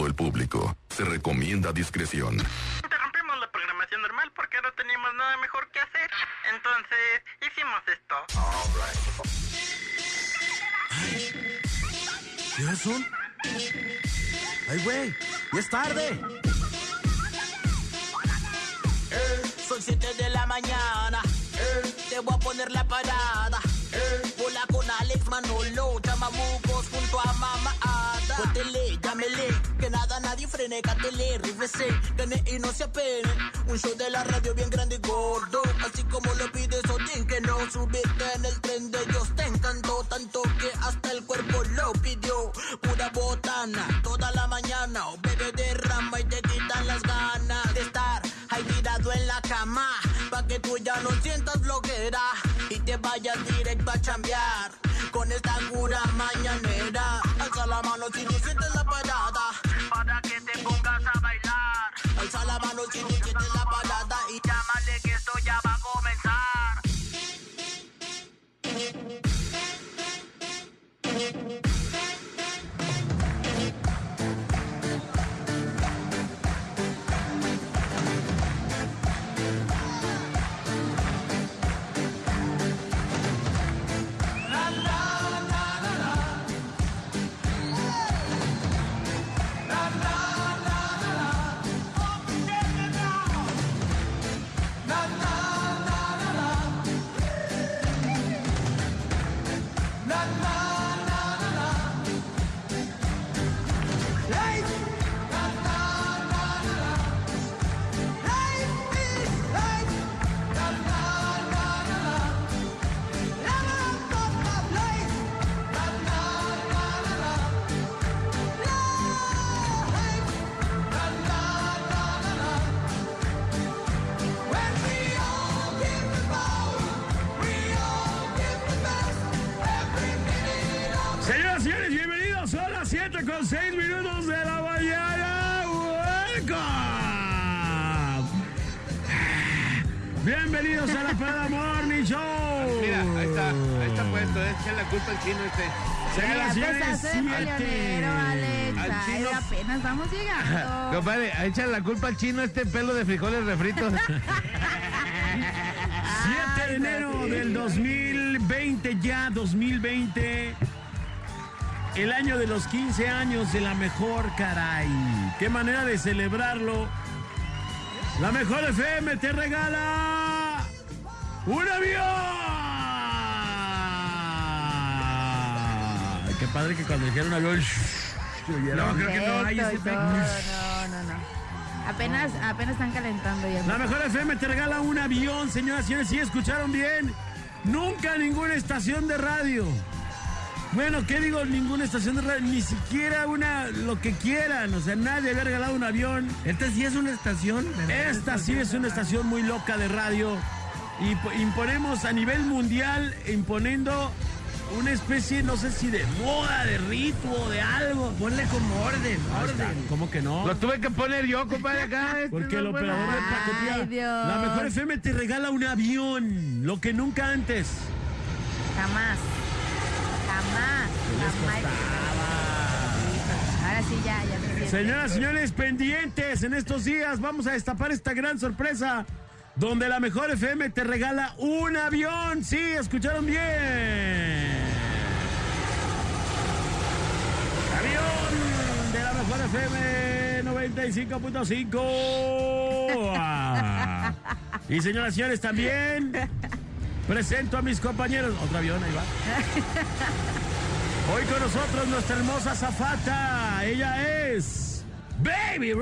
todo el público. Se recomienda discreción. Interrumpimos la programación normal porque no teníamos nada mejor que hacer. Entonces, hicimos esto. ¿Qué horas son? ¡Ay, güey! ¡Ya es tarde! Son 7 de la mañana. Te voy a poner la parada. Nadie frene, cátele, rífese, gane y no se apene. Un show de la radio bien grande y gordo, así como lo pides Odín, que no subiste en el tren de ellos. Te encantó tanto que hasta el cuerpo lo pidió. Pura botana, toda la mañana, o bebé derrama y te quitan las ganas de estar ahí tirado en la cama, pa' que tú ya no sientas bloquera y te vayas directo a chambear. Con esta cura mañanera, alza la mano si tú sientes la Alza la mano si sientes la parada y llámale que esto ya va a comenzar. Bienvenidos a la Peda Morning Show. Mira, ahí está, ahí está puesto. Echen la culpa al chino este. De peleonero, Alex. Al Ay, chino. apenas vamos llegando. Compadre, echen la culpa al chino este pelo de frijoles refritos. 7 de enero del 2020, ya 2020. El año de los 15 años de la mejor, caray. Qué manera de celebrarlo. La mejor FM te regala un avión. Qué padre que cuando dijeron avión. No, creo que no hay ese Perfecto, efecto. No, no, no. Apenas, apenas están calentando ya. La mejor FM te regala un avión, señoras y señores. Si escucharon bien, nunca ninguna estación de radio. Bueno, ¿qué digo? Ninguna estación de radio, ni siquiera una, lo que quieran. O sea, nadie había regalado un avión. ¿Esta sí es una estación? Esta sí es una estación muy loca de radio. Y po- imponemos a nivel mundial, imponiendo una especie, no sé si de moda, de rito, de algo. Ponle como orden, orden. ¿Cómo que no? Lo tuve que poner yo, compadre, acá. este Porque no el es Ay, Dios. La mejor FM te regala un avión, lo que nunca antes. Jamás. Jamás. Jamás. Ahora sí, ya, ya me. Señoras y señores, pendientes en estos días, vamos a destapar esta gran sorpresa donde la mejor FM te regala un avión. Sí, escucharon bien. Avión de la mejor FM 95.5. Ah. Y señoras y señores, también presento a mis compañeros. Otro avión, ahí va. Hoy con nosotros nuestra hermosa zafata. Ella es Baby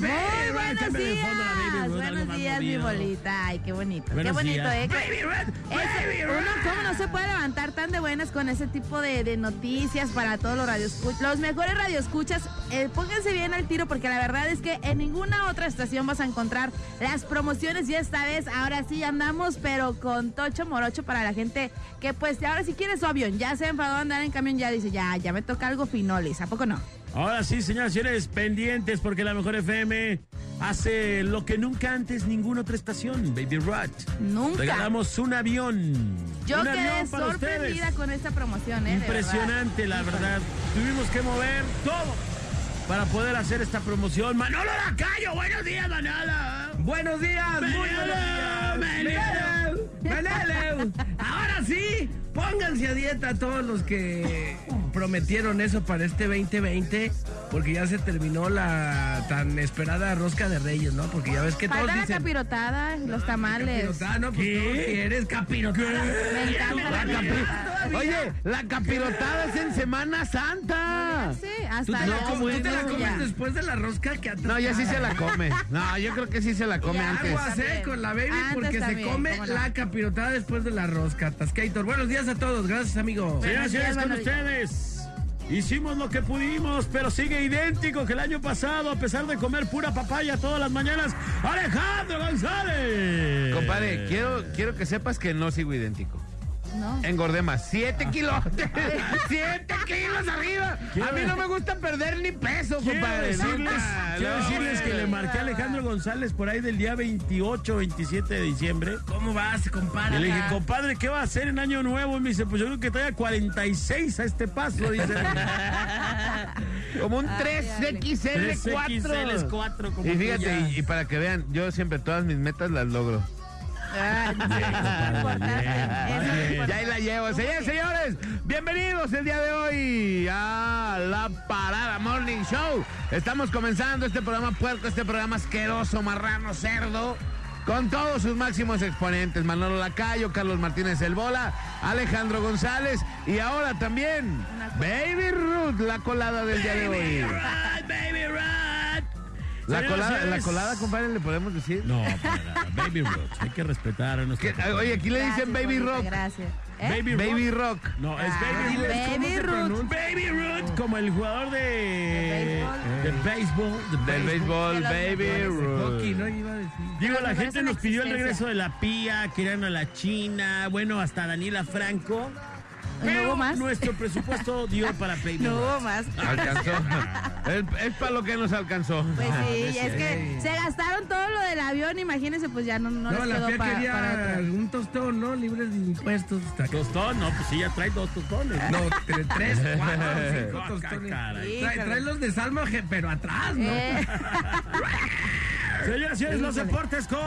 Rod. Muy buenos días. Buenos días, mi bolita. Ay, qué bonito. Buenos qué bonito, días. ¿eh? Baby uno. ¿cómo no se puede levantar tan de buenas con ese tipo de, de noticias para todos los radioescuchas? Los mejores radioescuchas, eh, pónganse bien al tiro porque la verdad es que en ninguna otra estación vas a encontrar las promociones y esta vez, ahora sí andamos, pero con tocho morocho para la gente que pues ahora sí quiere su avión, ya se enfadó a andar en camión, ya dice, ya, ya me toca algo finoles, ¿a poco no? Ahora sí, señoras y señores, pendientes porque la mejor FM hace lo que nunca antes ninguna otra estación, Baby Rod. Nunca. Regalamos un avión. Yo un quedé avión para sorprendida ustedes. con esta promoción, ¿eh? De verdad. Impresionante, la verdad. Tuvimos que mover todo. para poder hacer esta promoción. Manolo Lacayo, buenos días, Manolo. Buenos días, muy buenos días. Manolo. Manolo. Ahora sí, pónganse a dieta todos los que prometieron eso para este 2020, porque ya se terminó la tan esperada rosca de Reyes, ¿no? Porque ya ves que todos Falta la dicen... capirotada, los tamales. Capirotada, no, pues ¿Qué? tú eres capirotada. Me encanta la capirotada. Oye, la capirotada es en Semana Santa. Sí, ¿Tú hasta te, la, la tú te la ya. comes después de la rosca que No, ya sí se la come. No, yo creo que sí se la come Ya, antes. Aguas, eh, con la baby Antes porque también, se come la capirotada después de la rosca. Tascator. Buenos días a todos, gracias amigo. Señoras y señores, con ustedes. Hicimos lo que pudimos, pero sigue idéntico que el año pasado, a pesar de comer pura papaya todas las mañanas. Alejandro González. Compadre, quiero, quiero que sepas que no sigo idéntico. No. Engordé más. ¡Siete kilos! ¡Siete kilos arriba! A mí no me gusta perder ni peso, Quiero compadre. decirles, quiero No, decirles que le marqué a Alejandro González por ahí del día 28, 27 de diciembre. ¿Cómo vas, compadre? Le dije, compadre, ¿qué va a hacer en Año Nuevo? Y me dice, pues yo creo que trae a 46 a este paso, dice. Como un Ay, 3XL4. 3XL4 como Y fíjate, y para que vean, yo siempre todas mis metas las logro. Ah, sí, bien. Ya ahí la llevo. Señores, señores, bienvenidos el día de hoy a la Parada Morning Show. Estamos comenzando este programa puerco, este programa asqueroso, marrano, cerdo. Con todos sus máximos exponentes, Manolo Lacayo, Carlos Martínez El Bola, Alejandro González y ahora también Baby Ruth, la colada del día de hoy. La Señoras, colada, la colada, compadre, le podemos decir. No, para nada. Baby Roots. Hay que respetar a nuestro. ¿Qué? Oye, aquí le dicen Gracias, Baby Rock. Gracias. ¿Eh? Baby, Baby Rock. Rock. No, es Ah, Baby Root. Baby Ruth. Baby Root, como el jugador de. De De béisbol. de Del béisbol, Baby mejores. Ruth. Hockey, ¿no? Iba a decir. Digo, la gente en nos pidió el regreso de la Pía, querían a la China, bueno, hasta Daniela Franco. ¿No Pero hubo más? nuestro presupuesto dio para Baby No hubo más. Alcanzó. es, es para lo que nos alcanzó. Pues sí, sí, es que se gastaron todo lo del avión, imagínense, pues ya no, no, No, les quedó quería para otra. un tostón, ¿no? Libres de impuestos. Tostón, no, pues sí, ya trae dos tostones. No, tre- tres, cuatro, cinco Ah, tostones. caray. Trae, trae los de Salma, pero atrás, ¿no? Eh, Señoras y señores, los deportes con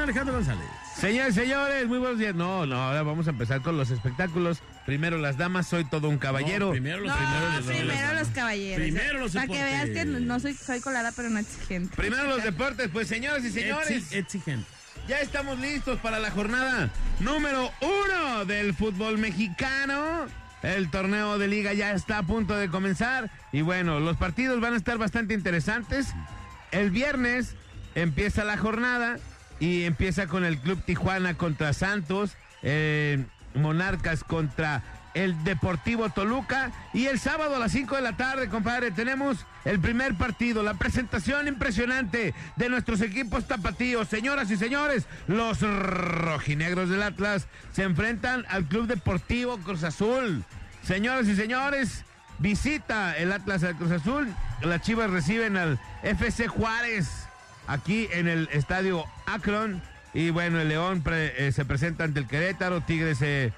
Alejandro González. Señores, señores, muy buenos días. No, no, ahora vamos a empezar con los espectáculos. Primero las damas, soy todo un caballero. No, primero los no, primeros. primero los caballeros. Primero los Para que veas que no- soy, soy colada, pero no exigente. Primero los deportes, pues señoras y señores, Exi- Exigente. ya estamos listos para la jornada número uno del fútbol mexicano. El torneo de liga ya está a punto de comenzar y bueno, los partidos van a estar bastante interesantes. El viernes empieza la jornada y empieza con el Club Tijuana contra Santos, eh, Monarcas contra el Deportivo Toluca y el sábado a las 5 de la tarde, compadre, tenemos el primer partido, la presentación impresionante de nuestros equipos tapatíos. Señoras y señores, los rojinegros del Atlas se enfrentan al Club Deportivo Cruz Azul. Señoras y señores, visita el Atlas al Cruz Azul. Las Chivas reciben al FC Juárez aquí en el estadio Akron. Y bueno, el León eh, se presenta ante el Querétaro, Tigres se,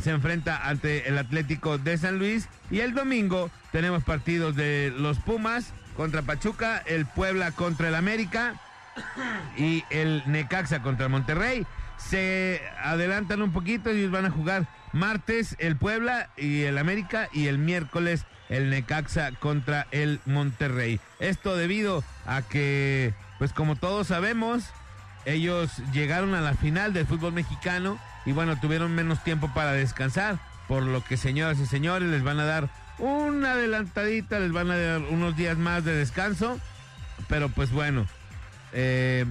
se enfrenta ante el Atlético de San Luis. Y el domingo tenemos partidos de los Pumas contra Pachuca, el Puebla contra el América y el Necaxa contra el Monterrey. Se adelantan un poquito y van a jugar martes el Puebla y el América y el miércoles el Necaxa contra el Monterrey. Esto debido a que, pues como todos sabemos, ellos llegaron a la final del fútbol mexicano y bueno, tuvieron menos tiempo para descansar, por lo que señoras y señores les van a dar una adelantadita, les van a dar unos días más de descanso, pero pues bueno, eh,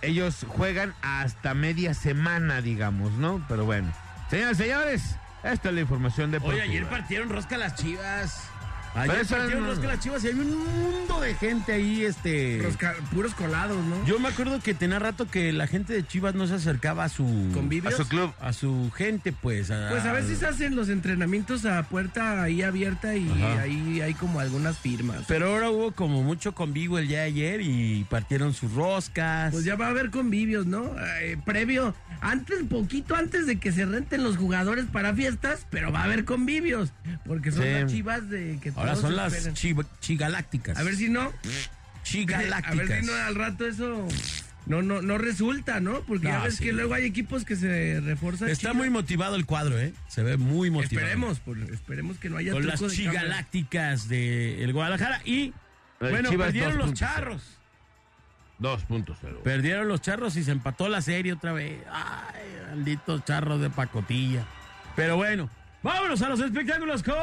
ellos juegan hasta media semana, digamos, ¿no? Pero bueno, señores, señores, esta es la información deportiva. Oye, ayer partieron rosca las chivas. Ayer no- rosca las chivas y hay un mundo de gente ahí, este. Los puros colados, ¿no? Yo me acuerdo que tenía rato que la gente de Chivas no se acercaba a su. ¿Convivios? a su club. A su gente, pues. Pues a veces hacen los entrenamientos a puerta ahí abierta y Ajá. ahí hay como algunas firmas. Pero ahora hubo como mucho convivo el día de ayer y partieron sus roscas. Pues ya va a haber convivios, ¿no? Eh, previo, antes, poquito antes de que se renten los jugadores para fiestas, pero va a haber convivios, porque son Sí. las chivas de que Ahora son las chi- chigalácticas. A ver si no. A chigalácticas. ver si no al rato eso no no no resulta, ¿no? Porque ya No, ves sí. que luego hay equipos que se refuerzan. Está muy motivado el cuadro, ¿eh? Se ve muy motivado. Esperemos, por- esperemos que no haya Con las de chigalácticas de el Guadalajara. Y, El bueno, Chivas perdieron los 2.0. charros. 2.0. Perdieron los charros y se empató la serie otra vez. Ay, malditos charros de pacotilla. Pero bueno, vámonos a los espectáculos con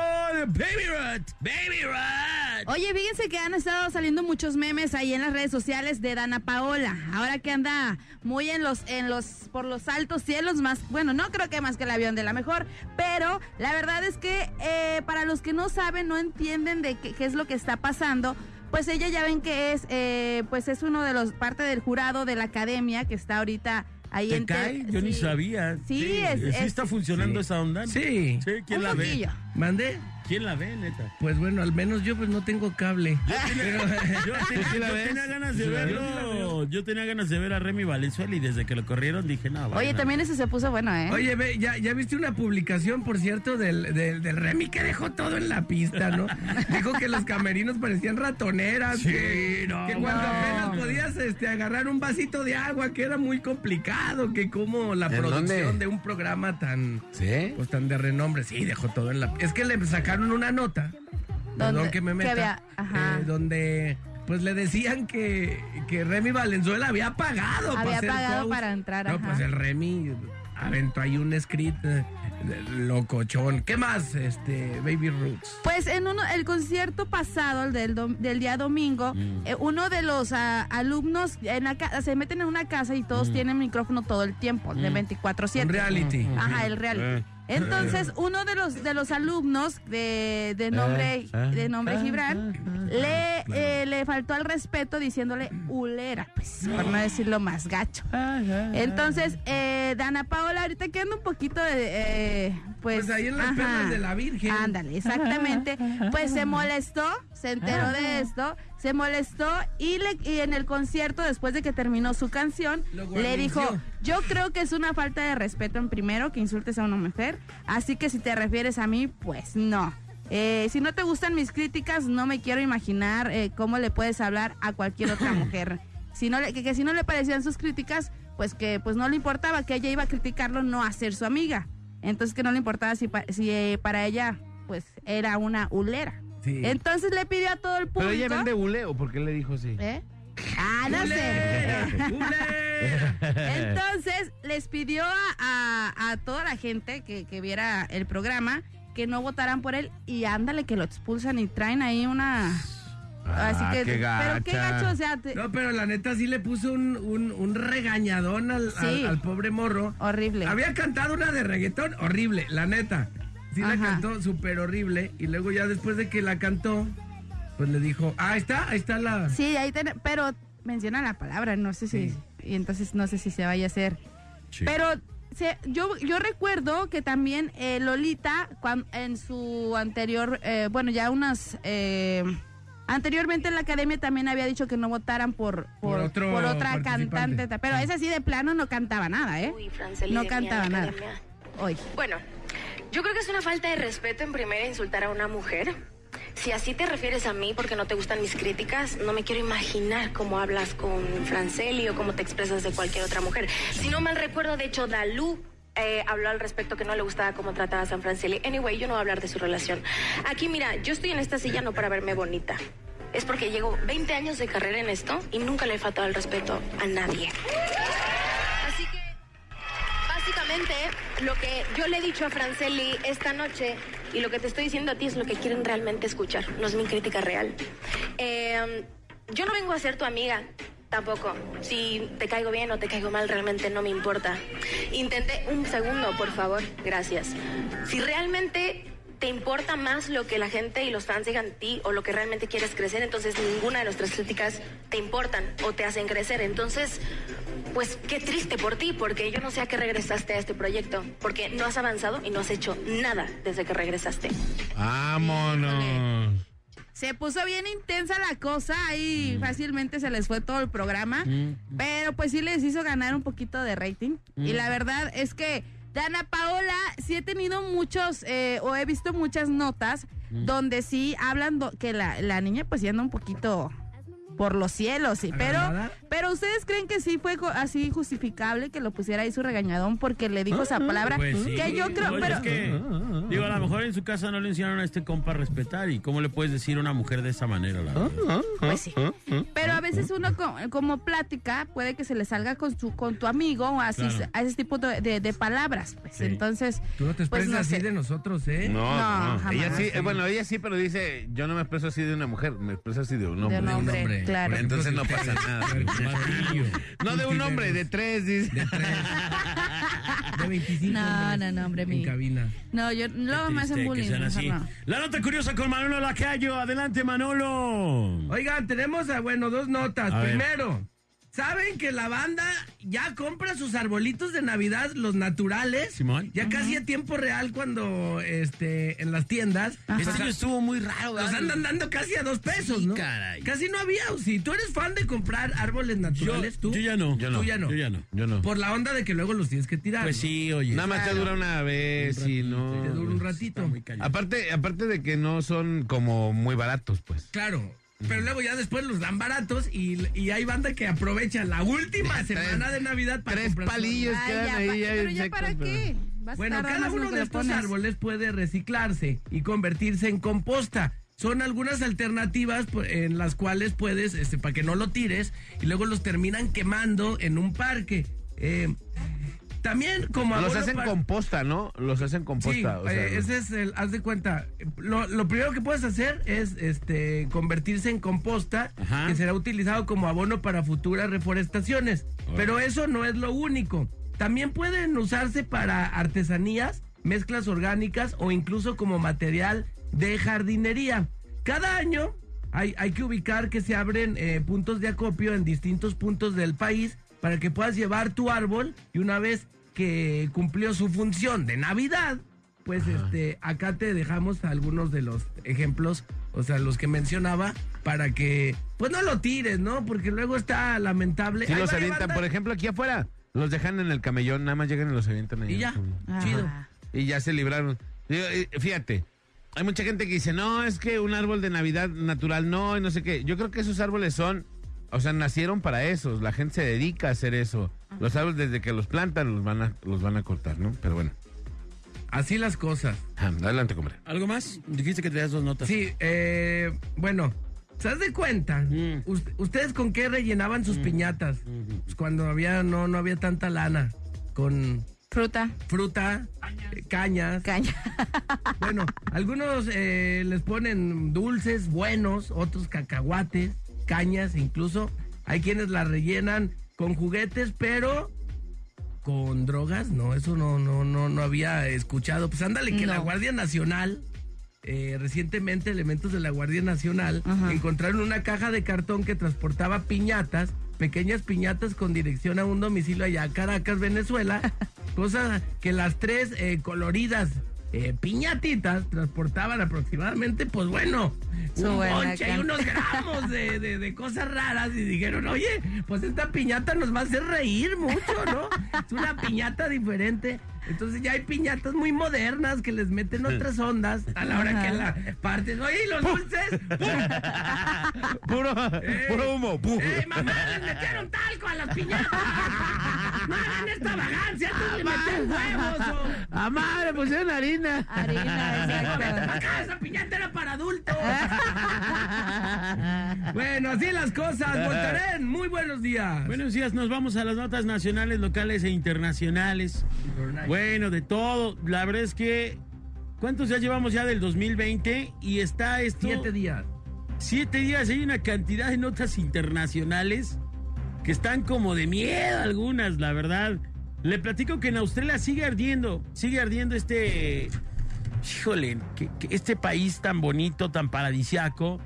Baby Rat. Baby Rat. Oye, fíjense que han estado saliendo muchos memes ahí en las redes sociales de Dana Paola. Ahora que anda muy en los, en los, por los altos cielos, más, bueno, no creo que más que el avión de la mejor, pero la verdad es que eh, para los que no saben, no entienden de qué, qué es lo que está pasando. Pues ella ya ven que es, eh, pues es uno de los, parte del jurado de la academia que está ahorita ahí ¿Te cae? Yo ni sí. sabía. Sí, es- ¿Sí es- está funcionando sí. esa onda? Sí. Sí, ¿quién Un la poquillo. ve? ¿Mandé? ¿Quién la ve, neta? Pues bueno, al menos yo pues no tengo cable. Yo, tenía, sí la yo ves? tenía ganas de verlo. Yo tenía ganas de ver a Remy Valenzuela y desde que lo corrieron dije, no. Oye, también ese se puso bueno, ¿eh? Oye, ve, ya, ya viste una publicación, por cierto, del, del, del Remy que dejó todo en la pista, ¿no? Dijo que los camerinos parecían ratoneras, Sí, que, no, que cuando no. apenas podías este, agarrar un vasito de agua, que era muy complicado, que como la ¿En producción dónde? de un programa tan, ¿Sí? pues tan de renombre, sí, dejó todo en la Es que le sacaron una nota, perdón Donde- que me que meta, había- ajá. eh, donde pues le decían que, que Remy Valenzuela había pagado para Había ser pagado coach. para entrar, No, ajá. pues el Remy aventó ahí un script eh, locochón. ¿Qué más, este, Baby Roots? Pues en uno, el concierto pasado, el del, dom- del día domingo, Mm. eh, uno de los ah, alumnos en la se meten en una casa y todos tienen micrófono todo el tiempo, de 24/7. Mm. Reality. Ajá, el reality. Eh. Entonces, uno de los de los alumnos de, de nombre Eh, eh, de nombre eh, Gibran le eh, le faltó al respeto diciéndole ulera, pues, por no decirlo más gacho. Entonces, eh, Dana Paola ahorita queda un poquito de eh, pues, Pues ahí en las perlas de la Virgen. Ándale, exactamente. Pues se molestó, se enteró de esto, se molestó y, le, y en el concierto, después de que terminó su canción, le dijo, yo creo que es una falta de respeto en primero que insultes a una mujer, así que si te refieres a mí, pues no. Eh, si no te gustan mis críticas, no me quiero imaginar eh, cómo le puedes hablar a cualquier otra mujer. Si no le, que, que si no le parecían sus críticas, pues que pues no le importaba que ella iba a criticarlo, no a ser su amiga. Entonces que no le importaba si, pa- si eh, para ella pues era una ulera. Sí. Entonces le pidió a todo el Pero público. ella vende hule o por qué le dijo así? ¿Eh? Ah, no sé. Entonces les pidió a, a- a toda la gente que, que viera el programa que no votaran por él y ándale que lo expulsan y traen ahí una... Ah, así que, qué pero qué gacho, o sea, te- No, pero la neta sí le puso un, un, un regañadón al, al- Sí. al pobre morro. horrible. Había cantado una de reggaetón horrible, la neta. Sí la Ajá. cantó súper horrible. Y luego ya después de que la cantó, pues le dijo, ah, ahí está, ahí está la... Sí, ahí ten- pero menciona la palabra, no sé si... Sí. Y entonces no sé si se vaya a hacer Sí. Pero se- yo, yo recuerdo que también eh, Lolita, cuan- en su anterior, eh, bueno, ya unas... eh, anteriormente en la academia también había dicho que no votaran por, por, Por otro por otra cantante. Pero esa sí de plano no cantaba nada, ¿eh? Uy, Franceli, No cantaba nada. Hoy. Bueno, yo creo que es una falta de respeto en primera insultar a una mujer. Si así te refieres a mí porque no te gustan mis críticas, no me quiero imaginar cómo hablas con Franceli o cómo te expresas de cualquier otra mujer. Si no mal recuerdo, de hecho, Dalú eh, habló al respecto que no le gustaba cómo trataba a San Franceli. Anyway, yo no voy a hablar de su relación. Aquí, mira, yo estoy en esta silla no para verme bonita. Es porque llevo 20 años de carrera en esto y nunca le he faltado el respeto a nadie. Lo que yo le he dicho a Franceli esta noche y lo que te estoy diciendo a ti es lo que quieren realmente escuchar, no es mi crítica real. Eh, yo no vengo a ser tu amiga, tampoco. Si te caigo bien o te caigo mal, realmente no me importa. Intenté un segundo, por favor, gracias. Si realmente te importa más lo que la gente y los fans digan de ti o lo que realmente quieres crecer, entonces ninguna de nuestras críticas te importan o te hacen crecer. Entonces, pues qué triste por ti, porque yo no sé a qué regresaste a este proyecto, porque no has avanzado y no has hecho nada desde que regresaste. Vámonos. Se puso bien intensa la cosa y fácilmente se les fue todo el programa. Pero pues sí les hizo ganar un poquito de rating. Y la verdad es que Dana Paola sí he tenido muchos, eh, o he visto muchas notas donde sí hablan do- que la, la niña pues ya anda un poquito por los cielos, sí, pero pero ustedes creen que sí fue co- así justificable que lo pusiera ahí su regañadón porque le dijo esa palabra Pues sí. que yo creo, Oye, pero es que, digo, a lo mejor en su casa no le enseñaron a este compa a respetar. ¿Y cómo le puedes decir a una mujer de esa manera? La verdad? Pues sí. Pero a veces uno co- como plática puede que se le salga con su con tu amigo o así Claro. a ese tipo de, de- de palabras, pues. Sí. Entonces, Tú no te pues expresas no así sé. de nosotros, ¿eh? No, No, no, jamás. ella sí, bueno, ella sí, pero dice, yo no me expreso así de una mujer, me expreso así de un hombre. un hombre, hombre. Claro. Entonces no pasa nada. No de un hombre, de tres, dice. De tres. De 25. No, no, no, hombre, En mi- cabina. No, yo luego me Triste hacen que bullying. así. no. La nota curiosa con Manolo Lacayo. Adelante, Manolo. Oigan, tenemos, bueno, dos notas. A ver. ¿Saben que la banda ya compra sus arbolitos de Navidad, los naturales? Simón. Ya casi a tiempo real cuando, este, en las tiendas. Este pues, año estuvo muy raro. Los ¿verdad? andan dando casi a dos pesos, Sí, ¿no? caray. Casi no había. Si tú eres fan de comprar árboles Yo, naturales, tú. yo ya no. Yo no. Tú ya no. Yo ya no. Yo no. Por la onda de que luego los tienes que tirar. Pues ¿no? sí, oye. Nada más te dura una vez y no. Te dura un ratito. Muy. Aparte, aparte de que no son como muy baratos, pues. Claro. Pero luego ya después los dan baratos y, y hay banda que aprovecha la última semana de Navidad para tres comprar palillos. árboles. Ay, quedan ya, ahí pa- ya pero ya seco, para pero- qué? Vas a Bueno, tardar cada más en lo uno que de le estos pones. árboles puede reciclarse y convertirse en composta. Son algunas alternativas pues, en las cuales puedes, este, para que no lo tires, y luego los terminan quemando en un parque. Eh, también como Los abono hacen para- composta, ¿no? Los hacen Sí, composta. o sea, eh, ese es el, haz de cuenta, lo, lo primero que puedes hacer es este convertirse en composta, Ajá. que será utilizado como abono para futuras reforestaciones. Pero eso no es lo único. También pueden usarse para artesanías, mezclas orgánicas o incluso como material de jardinería. Cada año hay, hay que ubicar que se abren eh, puntos de acopio en distintos puntos del país para que puedas llevar tu árbol y una vez que cumplió su función de Navidad, pues este acá te dejamos algunos de los ejemplos, o sea, los que mencionaba para que pues no lo tires, ¿no? Porque luego está lamentable. Si Ahí los avientan, por ejemplo, aquí afuera, los dejan en el camellón, nada más llegan y los avientan ahí. Y ya, chido. Y ya se libraron. Eh, Fíjate, hay mucha gente que dice, no, es que un árbol de Navidad natural no, y no sé qué. Yo creo que esos árboles son, o sea, nacieron para eso. La gente se dedica a hacer eso. Los árboles desde que los plantan los van a, los van a cortar, ¿no? Pero bueno. Así las cosas. Ah, adelante, compadre. ¿Algo más? Dijiste que te das dos notas. Sí, eh, bueno, ¿se das de cuenta? Mm. Us- ¿Ustedes con qué rellenaban sus piñatas? Pues cuando había, no, no había tanta lana. Con Fruta, fruta, eh, cañas. caña. Bueno, algunos eh, les ponen dulces buenos, otros cacahuates, cañas, incluso hay quienes la rellenan con juguetes, pero con drogas, no, eso no, no, no, no había escuchado. Pues ándale que No. la Guardia Nacional, eh, recientemente elementos de la Guardia Nacional Ajá. encontraron una caja de cartón que transportaba piñatas, pequeñas piñatas con dirección a un domicilio allá Caracas, Venezuela, cosa que las tres eh, coloridas eh, piñatitas transportaban aproximadamente, pues bueno, Su un bonche y unos gramos de, de- de cosas raras y dijeron, oye, pues esta piñata nos va a hacer reír mucho, ¿no? Es una piñata diferente. Entonces ya hay piñatas muy modernas que les meten otras ondas a la hora que la partes. Oye, ¿y los dulces? Puro, puro humo. ¡Ey, mamá! ¡Les metieron talco a las piñatas! ¡No hagan esta vagancia! ¡Antes le meten huevos! o- ¡Ah, madre! Pusieron harina. Harina, exacto. ¡Acá esa piñata era para adultos! bueno, así las cosas. Voltaren, muy buenos días. Buenos días, nos vamos a las notas nacionales, locales e internacionales. Bueno, de todo. La verdad es que. ¿Cuántos ya llevamos ya del 2020? Y está esto. Siete días. Siete días. Hay una cantidad de notas internacionales que están como de miedo algunas, la verdad. Le platico que en Australia sigue ardiendo. Sigue ardiendo este. Híjole, que- que este país tan bonito, tan paradisiaco.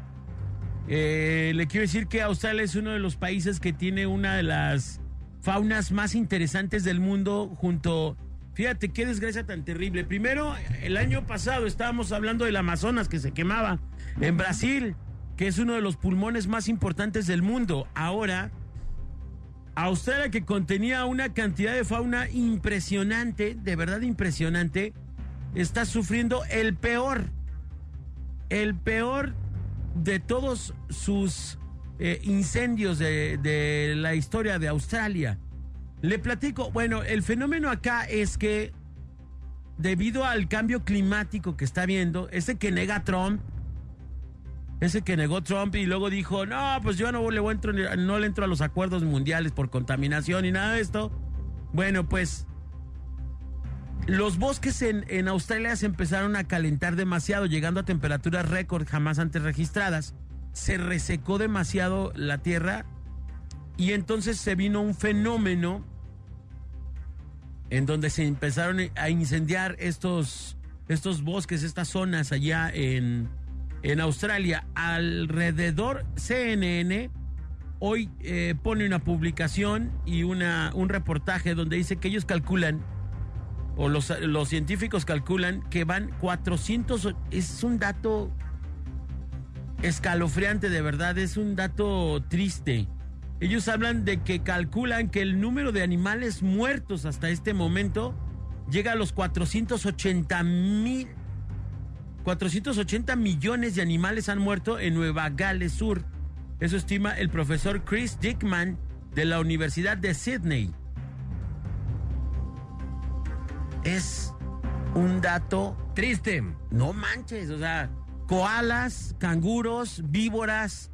Eh, le quiero decir que Australia es uno de los países que tiene una de las faunas más interesantes del mundo junto... Fíjate qué desgracia tan terrible. Primero, el año pasado estábamos hablando del Amazonas que se quemaba en Brasil, que es uno de los pulmones más importantes del mundo. Ahora, Australia que contenía una cantidad de fauna impresionante, de verdad impresionante, está sufriendo el peor, el peor de todos sus eh, incendios de, de la historia de Australia. Le platico, bueno, el fenómeno acá es que debido al cambio climático que está habiendo, ese que nega Trump, ese que negó Trump y luego dijo, no, pues yo no le, entro, no le entro a los acuerdos mundiales por contaminación y nada de esto. Bueno, pues los bosques en, en Australia se empezaron a calentar demasiado, llegando a temperaturas récord jamás antes registradas. Se resecó demasiado la tierra y entonces se vino un fenómeno en donde se empezaron a incendiar estos, estos bosques, estas zonas allá en, en Australia. Alrededor CNN hoy eh, pone una publicación y una, un reportaje donde dice que ellos calculan, o los, los científicos calculan que van 400, es un dato escalofriante de verdad, es un dato triste. Ellos hablan de que calculan que el número de animales muertos hasta este momento llega a los 480 mil. 480 millones de animales han muerto en Nueva Gales Sur. Eso estima el profesor Chris Dickman de la Universidad de Sydney. Es un dato Triste. no manches, o sea, koalas, canguros, víboras,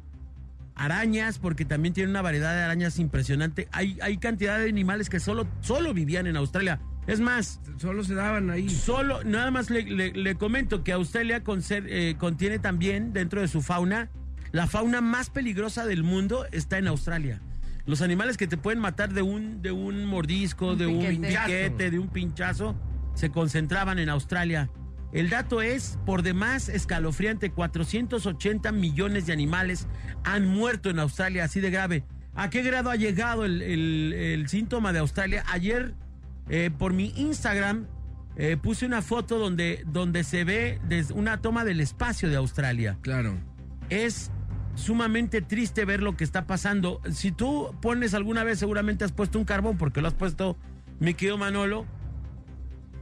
arañas, porque también tiene una variedad de arañas impresionante. Hay, hay cantidad de animales que solo, solo vivían en Australia. Es más, Solo se daban ahí. solo, nada más le, le- le comento que Australia conser- eh, contiene también dentro de su fauna, la fauna más peligrosa del mundo está en Australia. Los animales que te pueden matar de un, de un mordisco, Un de un piquete, de un pinchazo, se concentraban en Australia. El dato es, por demás, escalofriante. 480 millones de animales han muerto en Australia, así de grave. ¿A qué grado ha llegado el, el- el síntoma de Australia? Ayer, eh, por mi Instagram, eh, puse una foto donde, donde se ve des- una toma del espacio de Australia. Claro. Es sumamente triste ver lo que está pasando. Si tú pones alguna vez, seguramente has puesto un carbón, porque lo has puesto, mi querido Manolo.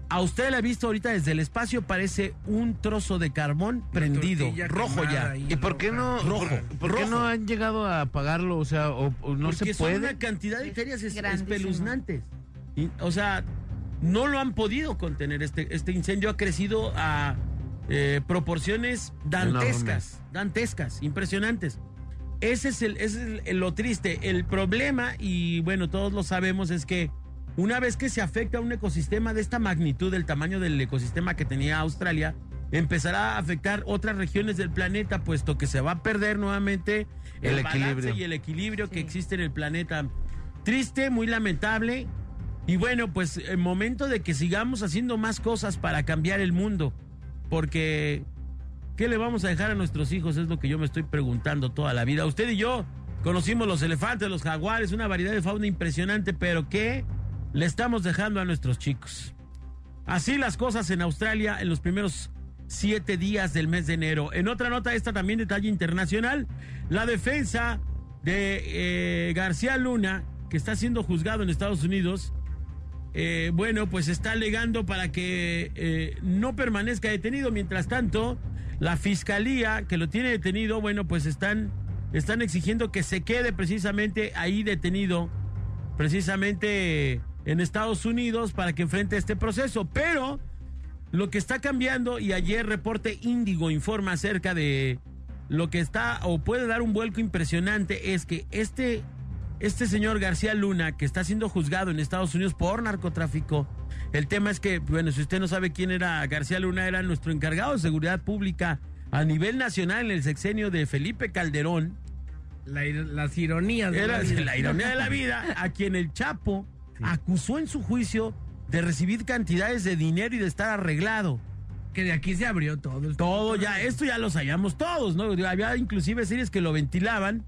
A usted le ha visto ahorita desde el espacio, parece un trozo de carbón prendido, rojo ya. ahí. ¿Y por qué no, Rojo, por, por qué no han llegado a apagarlo? O sea, o, o no Porque se son una cantidad de hectáreas es- espeluznantes. Y, o sea, no lo han podido contener. Este, este incendio ha crecido a eh, proporciones dantescas, dantescas, impresionantes. Ese es, el, ese es el- lo triste. El problema, y bueno, todos lo sabemos, es que una vez que se afecta un ecosistema de esta magnitud, del tamaño del ecosistema que tenía Australia, empezará a afectar otras regiones del planeta, puesto que se va a perder nuevamente el, El balance equilibrio. y el equilibrio que existe en el planeta. Triste, muy lamentable. Y bueno, pues el momento de que sigamos haciendo más cosas para cambiar el mundo. Porque, ¿qué le vamos a dejar a nuestros hijos? Es lo que yo me estoy preguntando toda la vida. Usted y yo conocimos los elefantes, los jaguares, una variedad de fauna impresionante, pero ¿qué le estamos dejando a nuestros chicos? Así las cosas en Australia en los primeros siete días del mes de enero. En otra nota, esta también de talla internacional, la defensa de eh, García Luna, que está siendo juzgado en Estados Unidos, eh, bueno, pues está alegando para que eh, no permanezca detenido. Mientras tanto, la fiscalía que lo tiene detenido, bueno, pues están, están exigiendo que se quede precisamente ahí detenido, precisamente en Estados Unidos, para que enfrente este proceso. Pero lo que está cambiando, y ayer reporte Índigo informa acerca de lo que está o puede dar un vuelco impresionante, es que este este señor García Luna, que está siendo juzgado en Estados Unidos por narcotráfico, el tema es que, bueno, si usted no sabe quién era García Luna, era nuestro encargado de seguridad pública a nivel nacional en el sexenio de Felipe Calderón. La las ironías. de Era la vida. la ironía de la vida, a quien el Chapo acusó en su juicio de recibir cantidades de dinero y de estar arreglado. Que de aquí se abrió todo. el- Todo ya, esto ya lo sabíamos todos, ¿no? Había inclusive series que lo ventilaban.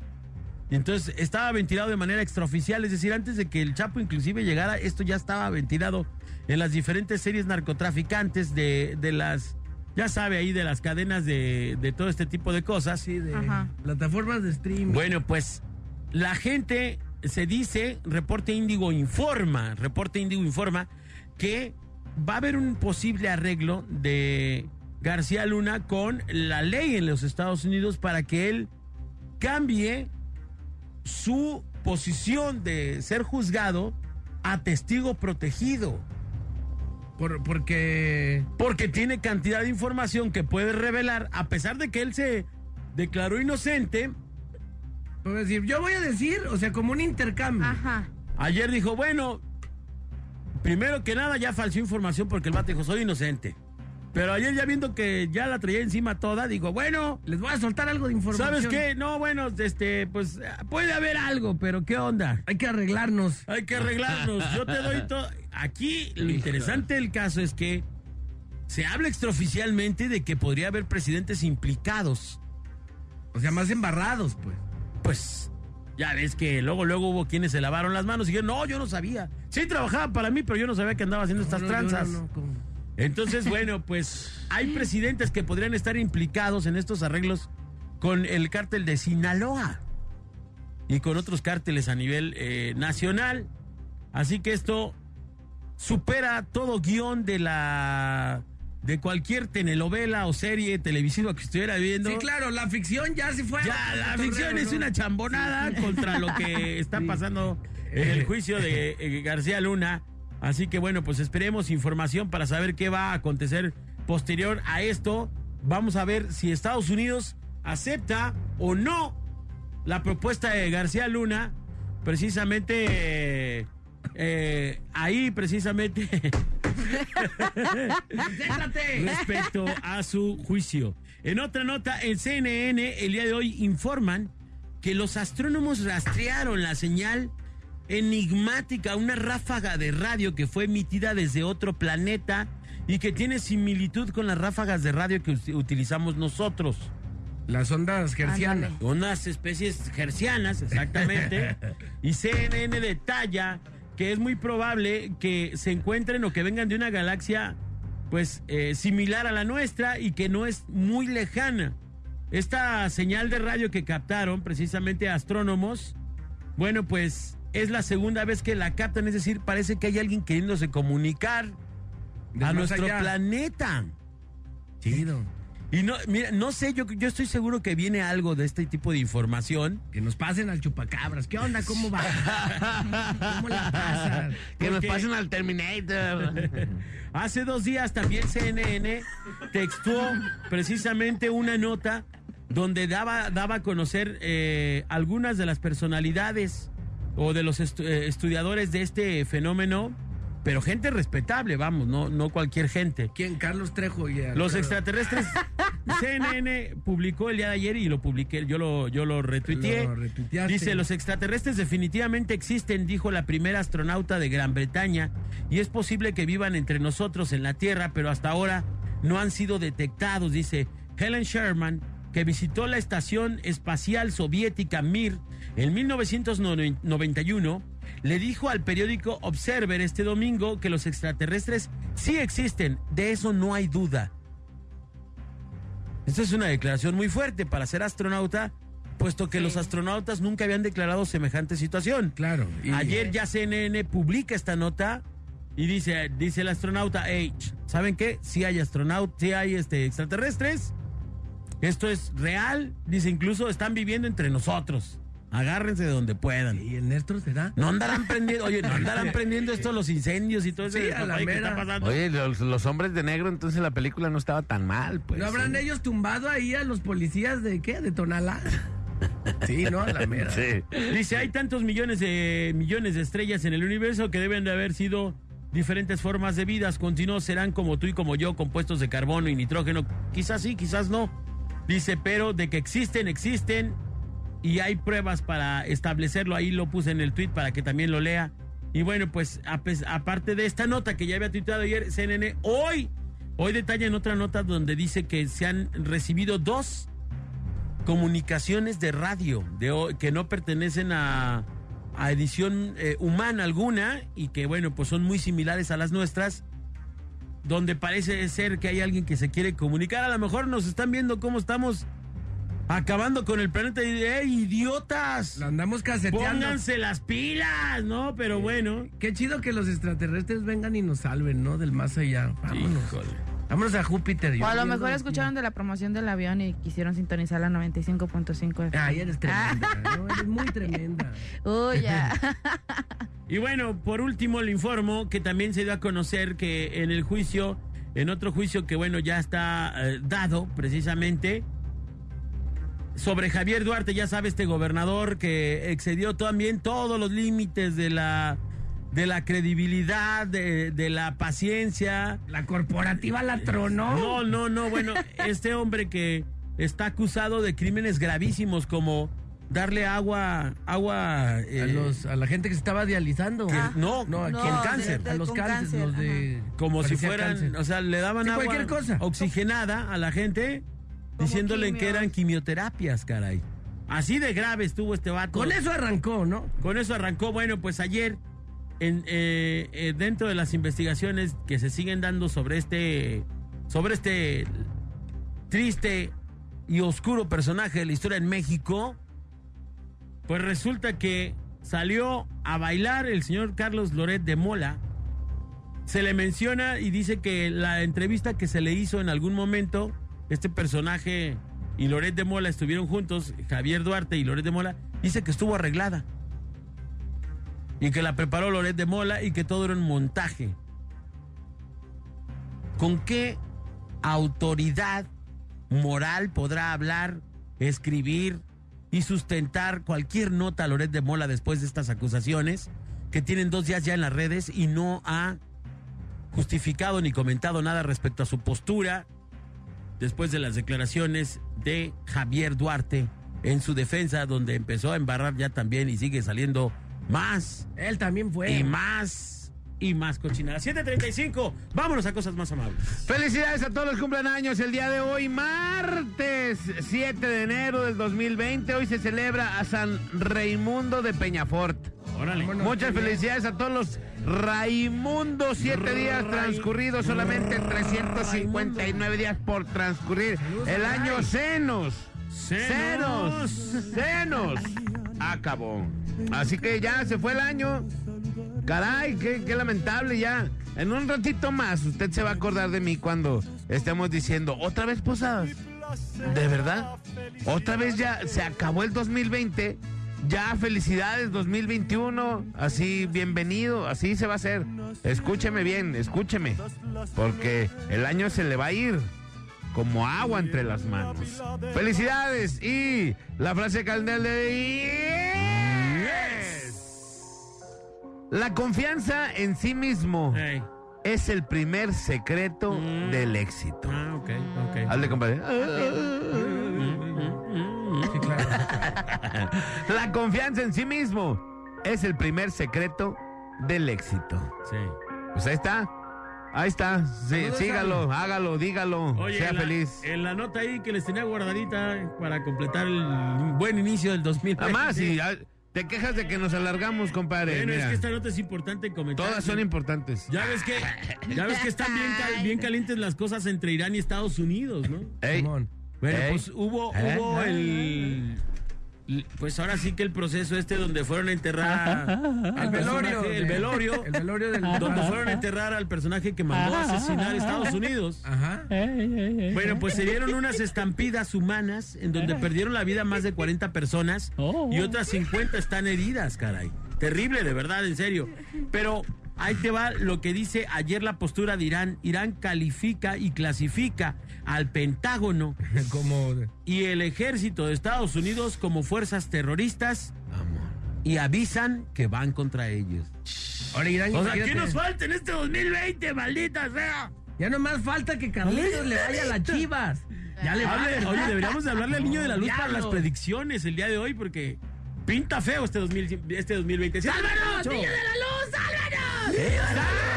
Y entonces estaba ventilado de manera extraoficial, es decir, antes de que el Chapo inclusive llegara, esto ya estaba ventilado en las diferentes series narcotraficantes de, de las, ya sabe ahí, de las cadenas de, de todo este tipo de cosas. Sí, de Ajá. plataformas de streaming. Bueno, pues la gente se dice, Reporte Índigo informa, Reporte Índigo informa que va a haber un posible arreglo de García Luna con la ley en los Estados Unidos para que él cambie su posición de ser juzgado a testigo protegido. Por- porque. Porque tiene cantidad de información que puede revelar, a pesar de que él se declaró inocente. Decir, yo voy a decir, o sea, como un intercambio. Ajá. Ayer dijo, bueno, primero que nada ya falsió información porque el vato dijo, soy inocente. Pero ayer ya viendo que ya la traía encima toda, digo, bueno, Les voy a soltar algo de información. ¿sabes qué? No, bueno, este, pues puede haber algo, pero ¿qué onda? Hay que arreglarnos. Hay que arreglarnos. Yo te doy todo. Aquí lo interesante del caso es que se habla extraoficialmente de que podría haber presidentes implicados. O sea, más embarrados, pues. Pues ya ves que luego luego hubo quienes se lavaron las manos y dijeron, no, yo no sabía. Sí trabajaba para mí, pero yo no sabía que andaba haciendo estas No, tranzas. Entonces, bueno, pues hay presidentes que podrían estar implicados en estos arreglos con el cártel de Sinaloa y con otros cárteles a nivel eh, nacional. Así que esto supera todo guion de la de cualquier telenovela o serie televisiva que estuviera viendo. Sí, claro, la ficción ya se fue. Ya, la cotorreo, ficción es una chambonada contra lo que está pasando en el juicio de eh, García Luna. Así que bueno, pues esperemos información para saber qué va a acontecer posterior a esto. Vamos a ver si Estados Unidos acepta o no la propuesta de García Luna. Precisamente eh, eh, ahí, precisamente. Respecto a su juicio. En otra nota, el CNN el día de hoy informan que los astrónomos rastrearon la señal enigmática, una ráfaga de radio que fue emitida desde otro planeta y que tiene similitud con las ráfagas de radio que utilizamos nosotros. Las ondas gercianas. Ándale. Unas especies gercianas, exactamente. y CNN detalla que es muy probable que se encuentren o que vengan de una galaxia, pues, eh, similar a la nuestra y que no es muy lejana. Esta señal de radio que captaron, precisamente astrónomos, bueno, pues es la segunda vez que la captan, es decir, parece que hay alguien queriéndose comunicar a nuestro allá. planeta. Chido. Y no, mira, no sé, yo, yo estoy seguro que viene algo de este tipo de información. Que nos pasen al chupacabras. ¿Qué onda? ¿Cómo va? ¿Cómo la pasas? Que nos pasen al Terminator. Hace dos días también CNN textuó precisamente una nota donde daba, daba a conocer eh, algunas de las personalidades o de los estu- eh, estudiadores de este fenómeno, pero gente respetable, vamos, no, no cualquier gente. ¿Quién? Carlos Trejo. y Los Alfredo. extraterrestres, CNN publicó el día de ayer y lo publiqué, yo lo, yo lo retuiteé. Lo. Dice, los extraterrestres definitivamente existen, dijo la primera astronauta de Gran Bretaña, y es posible que vivan entre nosotros en la Tierra, pero hasta ahora no han sido detectados, dice Helen Sherman, que visitó la estación espacial soviética Mir en 1991, le dijo al periódico Observer este domingo que los extraterrestres sí existen, de eso no hay duda. Esta es una declaración muy fuerte para ser astronauta, puesto que los astronautas nunca habían declarado semejante situación. Claro. y- Ayer ya CNN publica esta nota y dice, dice el astronauta, hey, ¿saben qué? Si hay astronautas, si hay este, extraterrestres, esto es real, dice incluso están viviendo entre nosotros. Agárrense de donde puedan. ¿Y el Néstor será? No andarán prendiendo, oye, no andarán prendiendo esto los incendios y todo eso Sí, a la papaya que mera. está pasando. Oye, los, los hombres de negro, entonces la película no estaba tan mal, pues. ¿No habrán ¿eh? ellos tumbado ahí a los policías de qué? ¿De Tonalá? Sí, ¿no? A la mera. Sí. Dice, hay tantos millones de millones de estrellas en el universo que deben de haber sido diferentes formas de vidas. Continuó, serán como tú y como yo, compuestos de carbono y nitrógeno. Quizás sí, quizás no. Dice, pero de que existen, existen. Y hay pruebas para establecerlo. Ahí lo puse en el tweet para que también lo lea. Y bueno, pues aparte de esta nota que ya había tuiteado ayer CNN, hoy, hoy detalla en otra nota donde dice que se han recibido dos comunicaciones de radio de, que no pertenecen a, a edición eh, humana alguna y que bueno, pues son muy similares a las nuestras, donde parece ser que hay alguien que se quiere comunicar. A lo mejor nos están viendo cómo estamos acabando con el planeta y ¡Ey, idiotas! La andamos caseteando. Pónganse las pilas, ¿no? Pero bueno. Qué chido que los extraterrestres vengan y nos salven, ¿no? Del más allá. Vámonos. Híjole. Vámonos a Júpiter. yo O a lo mejor escucharon de la promoción del avión y quisieron sintonizar la 95.5 FM. Ay, eres tremenda. no, eres muy tremenda. Uy, ya. Y bueno, por último le informo que también se dio a conocer que en el juicio, en otro juicio que bueno ya está eh, dado precisamente, sobre Javier Duarte, ya sabe este gobernador que excedió también todos los límites de la, de la credibilidad, de, de la paciencia. La corporativa la tronó. No, no, no, bueno, este hombre que está acusado de crímenes gravísimos como darle agua, agua... eh, A, los, a la gente que se estaba dializando. que- no, no, a no, quien de- cáncer. de- a los con cánceres, cáncer, los de. como si fueran, cáncer. o sea, le daban Sí, agua cualquier cosa. oxigenada a la gente diciéndole quimios. que eran quimioterapias, caray. Así de grave estuvo este vato. Con eso arrancó, ¿no? Con eso arrancó. Bueno, pues ayer, en, eh, eh, dentro de las investigaciones que se siguen dando sobre este, sobre este triste y oscuro personaje de la historia en México, pues resulta que salió a bailar el señor Carlos Loret de Mola. Se le menciona y dice que la entrevista que se le hizo en algún momento, este personaje y Loret de Mola estuvieron juntos, Javier Duarte y Loret de Mola, dice que estuvo arreglada. Y que la preparó Loret de Mola y que todo era un montaje. ¿Con qué autoridad moral podrá hablar, escribir y sustentar cualquier nota a Loret de Mola después de estas acusaciones que tienen dos días ya en las redes y no ha justificado ni comentado nada respecto a su postura después de las declaraciones de Javier Duarte en su defensa donde empezó a embarrar ya también y sigue saliendo más Él también fue. y más y más cochinada. 7.35, vámonos a cosas más amables. Felicidades a todos los que cumplan años el día de hoy, martes 7 de enero del 2020. Hoy se celebra a San Raimundo de Peñafort. Órale. Vámonos. Muchas felicidades a todos los Raimundos. Siete días transcurridos, solamente 359 días por transcurrir. El año. Cenos. Cenos. Cenos. Acabó. Así que ya se fue el año. Caray, qué, qué lamentable ya. En un ratito más usted se va a acordar de mí cuando estemos diciendo otra vez posadas. ¿De verdad? Otra vez ya se acabó el 2020. Ya felicidades 2021. Así bienvenido, así se va a hacer. Escúcheme bien, escúcheme. Porque el año se le va a ir como agua entre las manos. Felicidades y la frase caldel de La confianza en sí mismo es el primer secreto Mm. del éxito. Ah, ok, ok. Hazle, compadre. La confianza en sí mismo es el primer secreto del éxito. Sí. Pues ahí está. Ahí está. Sí, sígalo, hágalo, dígalo. Oye, sea en la, feliz. en la nota ahí que les tenía guardadita para completar el buen inicio del 2020. Además, te quejas de que nos alargamos, compadre. Bueno, es que esta nota es importante comentar. Todas son importantes. Ya ves que, ya ves que están bien, cal- bien calientes las cosas entre Irán y Estados Unidos, ¿no? Ey, Simón. Bueno, Ey. pues hubo, Eh. hubo el. Pues ahora sí que el proceso este donde fueron a enterrar al El velorio. personaje, el velorio, El velorio del. donde fueron a enterrar al personaje que mandó a asesinar a Estados Unidos. Ajá. Bueno, pues se dieron unas estampidas humanas en donde perdieron la vida más de 40 personas y otras 50 están heridas, caray. Terrible, de verdad, en serio. Pero ahí te va lo que dice ayer la postura de Irán. Irán califica y clasifica al Pentágono Como. y el ejército de Estados Unidos como fuerzas terroristas y avisan que van contra ellos. Ahora Irán. O sea, ¿qué nos falta en este 2020, maldita sea? Ya nomás falta que Carlitos le vaya a las chivas. Ya le Hable- vale. oye, deberíamos de hablarle al niño de la luz para las predicciones el día de hoy porque pinta feo este, 2000 este 2020. ¿Sí? ¡Sálvanos, niño de la luz! ¡Sálvanos! Y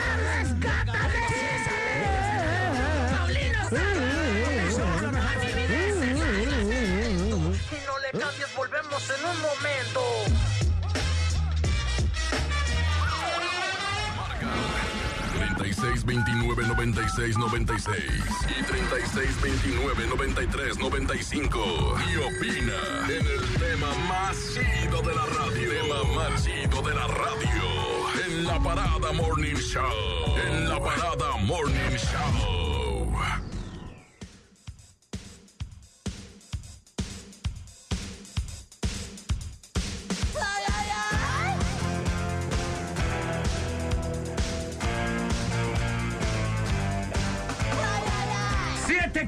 en un momento. 36 29 96 96 y 36 29 93 95 y opina en el tema más de la radio. Tema más chido de la radio. En la parada Morning Show. En la parada Morning Show.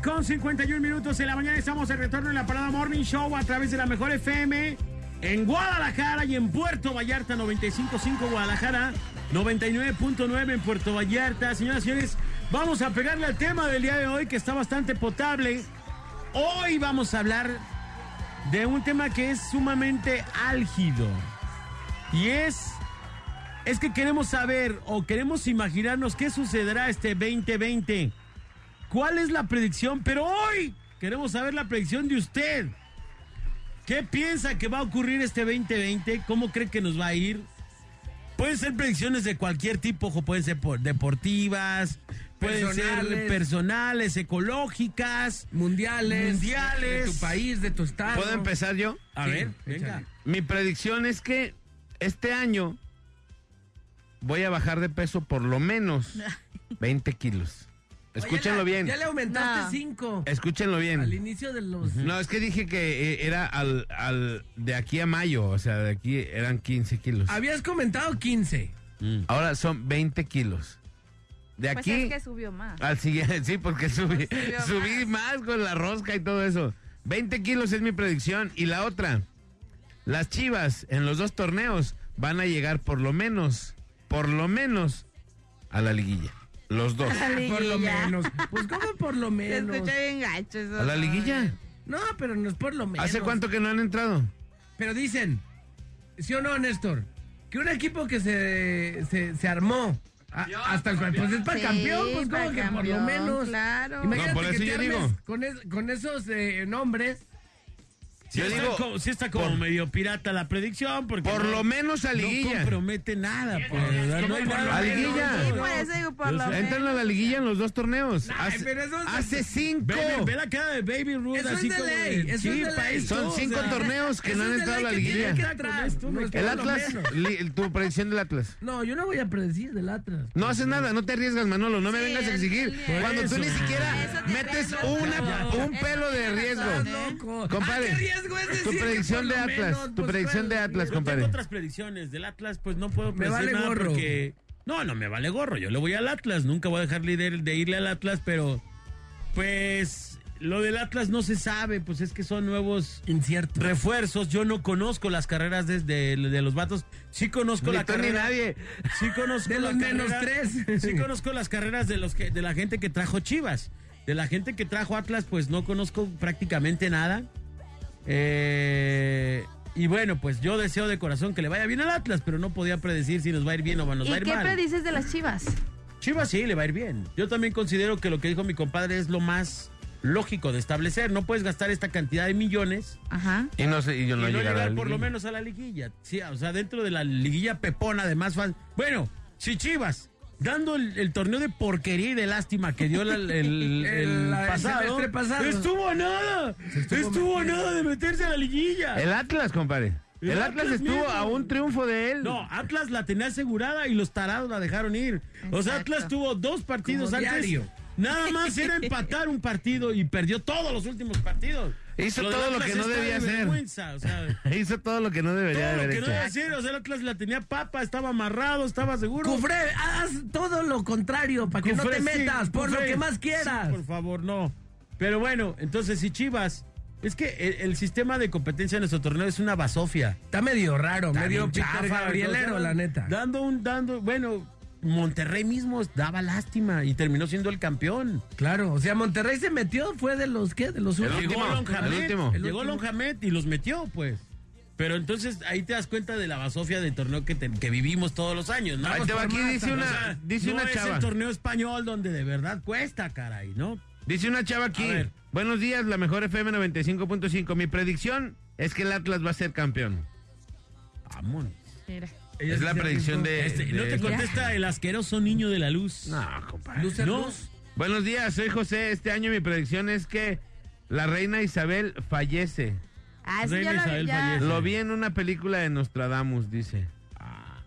Con 51 minutos en la mañana estamos de retorno en la Parada Morning Show a través de la Mejor FM en Guadalajara y en Puerto Vallarta 95.5 Guadalajara, 99.9 en Puerto Vallarta. Señoras y señores, vamos a pegarle al tema del día de hoy que está bastante potable. Hoy vamos a hablar de un tema que es sumamente álgido y es es que queremos saber o queremos imaginarnos qué sucederá este 2020. ¿Cuál es la predicción? Pero hoy queremos saber la predicción de usted. ¿Qué piensa que va a ocurrir este 2020? ¿Cómo cree que nos va a ir? Pueden ser predicciones de cualquier tipo, ojo, pueden ser por- deportivas, pueden ser Personales. personales, ecológicas, Mundiales. Mundiales. De tu país, de tu estado. ¿Puedo empezar yo? A Sí, ver, échale. venga. Mi predicción es que este año voy a bajar de peso por lo menos 20 kilos. Escúchenlo Oye, bien. Ya le aumentaste No. cinco. Escúchenlo Al bien. inicio de los. No, es que dije que eh, era al, al de aquí a mayo, o sea, de aquí eran 15 kilos. Habías comentado 15. Ahora son 20 kilos. De Pues aquí es que subió más. al siguiente, sí, porque subí, Subió subí más con la rosca y todo eso. 20 kilos es mi predicción. Y la otra, las chivas en los dos torneos van a llegar por lo menos, por lo menos, a la liguilla. Los dos. A la Por lo menos. Pues, ¿cómo por lo Se menos? escucha bien gacho eso. ¿A la liguilla? No, pero no es por lo menos. ¿Hace cuánto que no han entrado? Pero dicen, ¿sí o no, Néstor? Que un equipo que se, se, se armó a- hasta el pues es para Sí, campeón, pues como que por lo campeón, menos. claro. Imagínate No, por que eso yo armes digo. Con, es- con esos eh, nombres. Sí Yo está, digo, como, sí está como por- medio pirata la predicción porque Por no- lo menos a no liguilla. compromete nada, pues. ¿verdad? No hay por nada. A liguilla. Sí, por eso digo por lo menos. Entran a la liguilla en los dos torneos. Ay, Hace, pero eso es- hace cinco. Ve, ve la cara de Baby Ruth Eso es así de como de chipa ley. esto, Son o cinco sea, torneos que no han de entrado a la liguilla. no El por Atlas, tu predicción del Atlas. No, yo no voy a predecir del Atlas. No haces nada, no te arriesgas, Manolo, no me Sí, vengas a exigir. Cuando tú ni siquiera te metes no. un pelo de riesgo. Compadre, Ah, ¿qué riesgo es tu decir predicción de Atlas, menos, tu pues, predicción de. Atlas, Yo compadre. tengo otras predicciones del Atlas, pues no puedo Me predecir vale nada gorro. porque no, no me vale gorro. Yo le voy al Atlas, nunca voy a dejar de, de irle al Atlas, pero pues lo del Atlas no se sabe, pues es que son nuevos Incierto. refuerzos. Yo no conozco las carreras de, de- de los vatos. Sí conozco Ni la tú ni carrera. nadie. Sí conozco De la los menos carrera- tres. Sí conozco las carreras de los que, de la gente que trajo Chivas. De la gente que trajo Atlas, pues no conozco prácticamente nada. Eh, y bueno, pues yo deseo de corazón que le vaya bien al Atlas, pero no podía predecir si nos va a ir bien o nos va a ¿Y ir qué mal. predices de las chivas? Chivas sí, le va a ir bien. Yo también considero que lo que dijo mi compadre es lo más lógico de establecer. No puedes gastar esta cantidad de millones Ajá. Y no sé, y yo no, y no llegar por lo menos a la liguilla. Sí, o sea, dentro de la liguilla pepona, además. fan- Bueno, si Chivas, dando el, el torneo de porquería y de lástima que dio la- el, el- el la- el pasado, estuvo a nada. Estuvo, a nada de meterse a la liguilla. El Atlas, compadre. El El, Atlas, Atlas estuvo mismo. a un triunfo de él. No, Atlas la tenía asegurada y los tarados la dejaron ir. O sea, Exacto. Atlas tuvo dos partidos Como antes. diario. Nada más era empatar un partido y perdió todos los últimos partidos. Hizo todo lo que no debía de hacer. vergüenza, o sea, Hizo todo lo que no debería todo lo haber que hecho. no debe hacer. O sea, el Atlas la tenía papa, estaba amarrado, estaba seguro. Cufre, haz todo lo contrario para que no Cufré, te sí, metas por lo Cufré. que más quieras. Sí, por favor, no. Pero bueno, entonces si Chivas, es que el, el sistema de competencia de nuestro torneo es una basofia. Está medio raro, Está medio chafa, Gabrielero, o sea, la neta. Dando un, dando, bueno, Monterrey mismo daba lástima y terminó siendo el campeón. Claro, o sea, Monterrey se metió, fue de los que, de los últimos. último, Llegó Lonjamet, el último. Llegó El. Lonjamet y los metió, pues. Pero entonces ahí te das cuenta de la basofia del torneo que, te- que vivimos todos los años, ¿no? Ahí te va, aquí dice O una, sea, dice no una es chava. el torneo español donde de verdad cuesta, caray, ¿no? Dice una chava aquí. Buenos días, la mejor FM 95.5. Mi predicción es que el Atlas va a ser campeón. Vámonos. Mira. Ella Es la sí predicción de. Este, no de- te contesta el asqueroso niño de la luz. No, compadre. Lucer No. Luz. Buenos días, soy José. Este año mi predicción es que la reina Isabel fallece. Ah, eso Reina ya, la, Isabel ya- fallece. Lo vi en una película de Nostradamus, dice.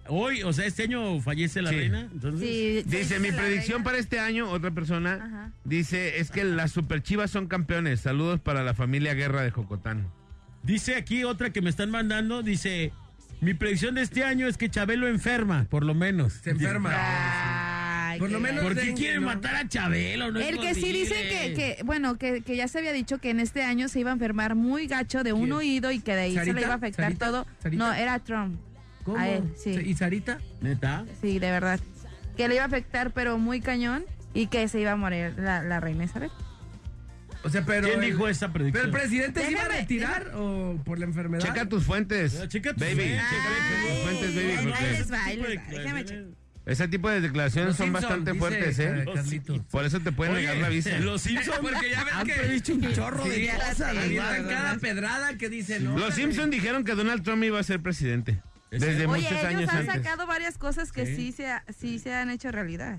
Hoy, o sea, este año fallece la Sí. reina. Entonces, Sí, sí, Dice, sí, mi predicción reina. para este año, otra persona, Ajá. dice, es que las superchivas son campeones. Saludos para la familia Guerra de Jocotán. Dice aquí otra que me están mandando, dice, mi predicción de este año es que Chabelo enferma, por lo menos. Se enferma. Ay, Por lo qué menos ¿Por qué quieren no. matar a Chabelo? No es El que sí dicen que, que bueno, que, que ya se había dicho que en este año se iba a enfermar muy gacho de un oído y que de ahí se le iba a afectar ¿Sarita? todo. ¿Sarita? No, era Trump. ¿Cómo? A él, sí. ¿Y Sarita? ¿Neta? Sí, de verdad. Que le iba a afectar, pero muy cañón, y que se iba a morir la, la reina Isabel. O sea, pero. ¿Quién el- dijo esa ¿Pero predicción? el presidente se iba a Déjame- retirar o por la enfermedad? Checa tus fuentes. Ya, checa tus baby. fuentes. Checa tus fuentes, baby. Ay, porque va, déjame checar. ese tipo de declaraciones Los son Simpson, bastante dice fuertes, ¿eh? Ca- Carlito. Por eso te pueden negar la visa. Los Simpsons Porque ya ves han que- predicho un chorro Sí, de cosas. cada pedrada que dice, ¿no? Los Simpson dijeron que Donald Trump iba a ser presidente. Desde Oye, muchos ellos años han antes. sacado varias cosas que Sí. sí, se, ha- sí se han hecho realidad.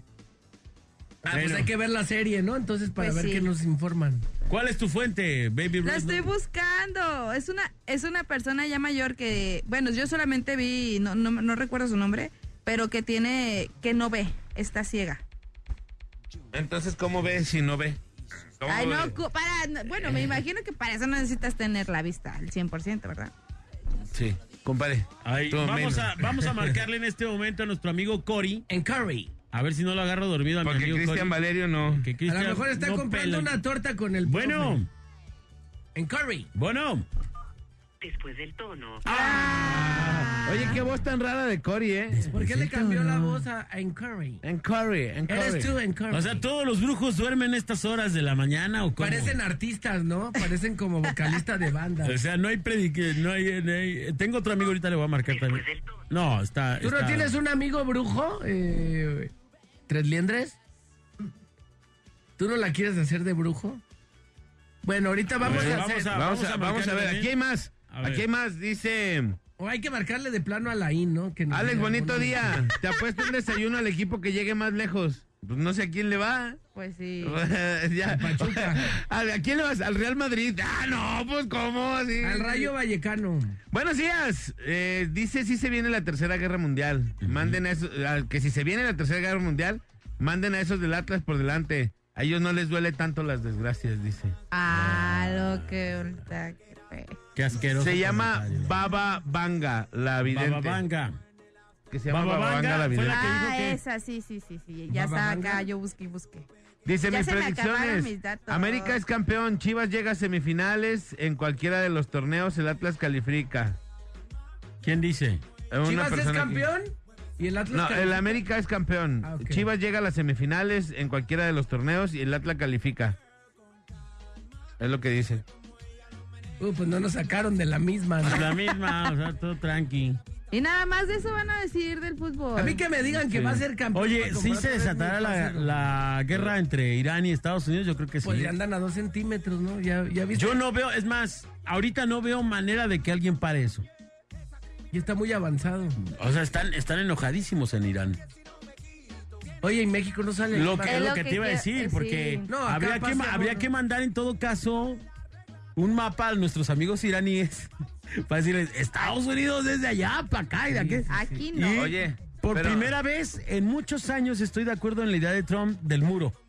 Ah, pues Bueno. hay que ver la serie, ¿no? Entonces, para Pues ver sí. qué nos informan. ¿Cuál es tu fuente, Baby La Ruth? estoy buscando. Es una, es una persona ya mayor que, bueno, yo solamente vi, no, no, no recuerdo su nombre, pero que tiene, que no ve, está ciega. Entonces, ¿cómo ve si no ve? ¿Cómo Ay, no, ve? para, no, bueno, me imagino que para eso no necesitas tener la vista al 100%, ¿verdad? Sí, compadre. Ahí, Tú vamos, menos. a, vamos a marcarle en este momento a nuestro amigo Cory. En Curry. A ver si no lo agarro dormido a mi Porque amigo Cristian. Valerio no. Que A lo mejor está no comprando pela. una torta con el Bueno, profe. En Curry. bueno. Después del tono. Oye, qué voz tan rara de Cory, ¿eh? ¿Por qué le cambió la voz a en Curry? En Curry, en Curry. Eres tú en Curry. O sea, ¿todos los brujos duermen estas horas de la mañana o cómo? Parecen artistas, ¿no? Parecen como vocalistas de banda. O sea, no hay predique, no hay, no hay- Tengo otro amigo, ahorita le voy a marcar también. Después del tono. No, está... ¿Tú no tienes un amigo brujo? Eh, ¿Tres liendres? ¿Tú no la quieres hacer de brujo? Bueno, ahorita vamos ver, a vamos hacer... a- Vamos a, vamos a ver, también. aquí hay más. A ver. Aquí hay más, dice... O hay que marcarle de plano a la I, ¿no? Que Alex, diga bonito alguna- día. Te apuesto un desayuno al equipo que llegue más lejos. Pues no sé a quién le va. Pues sí. ya. Pachuca. ¿A, a quién le vas? ¿Al Real Madrid? Ah, no, pues cómo. Sí. Al Rayo Vallecano. Buenos días. Eh, dice si se viene la tercera guerra mundial. Manden a esos, a- que si se viene la tercera guerra mundial, manden a esos del Atlas por delante. A ellos no les duele tanto las desgracias, dice. Ah, lo que ahorita que fe. Qué asqueroso. Se llama comentario. Baba Vanga, la vidente. Baba Vanga. Que se llama Baba Baba Vanga, Vanga la vidente. Ah, que- esa, sí, sí, sí, sí. Ya Baba está Vanga. acá, yo busqué y busqué. Dice Ya mis se me acabaron predicciones. mis datos. América es campeón, Chivas llega a semifinales, en cualquiera de los torneos el Atlas califica. ¿Quién dice? Una ¿Chivas es que- campeón? ¿Y el Atlas No, califica? el América es campeón. Ah. Chivas llega a las semifinales en cualquiera de los torneos y el Atlas califica. Es lo que dice. Uh, pues no nos sacaron de la misma. ¿no? La misma, o sea, todo tranqui. Y nada más de eso van a decir del fútbol. A mí que me digan que Sí. va a ser campeón. Oye, si comprar se mi la, guerra entre Irán y Estados Unidos, yo creo que sí. Pues le andan a dos centímetros, ¿no? Ya, ya viste. Yo no veo, es más, ahorita no veo manera de que alguien pare eso. Y está muy avanzado. O sea, están, están enojadísimos en Irán. Oye, y México no sale. Lo que, Es lo que que te iba a decir, sí. porque No, habría, que, habría que mandar en todo caso un mapa a nuestros amigos iraníes para decirles, Estados Unidos desde allá para acá y de aquí. Aquí Y no. Oye, por pero- primera vez en muchos años estoy de acuerdo en la idea de Trump del muro.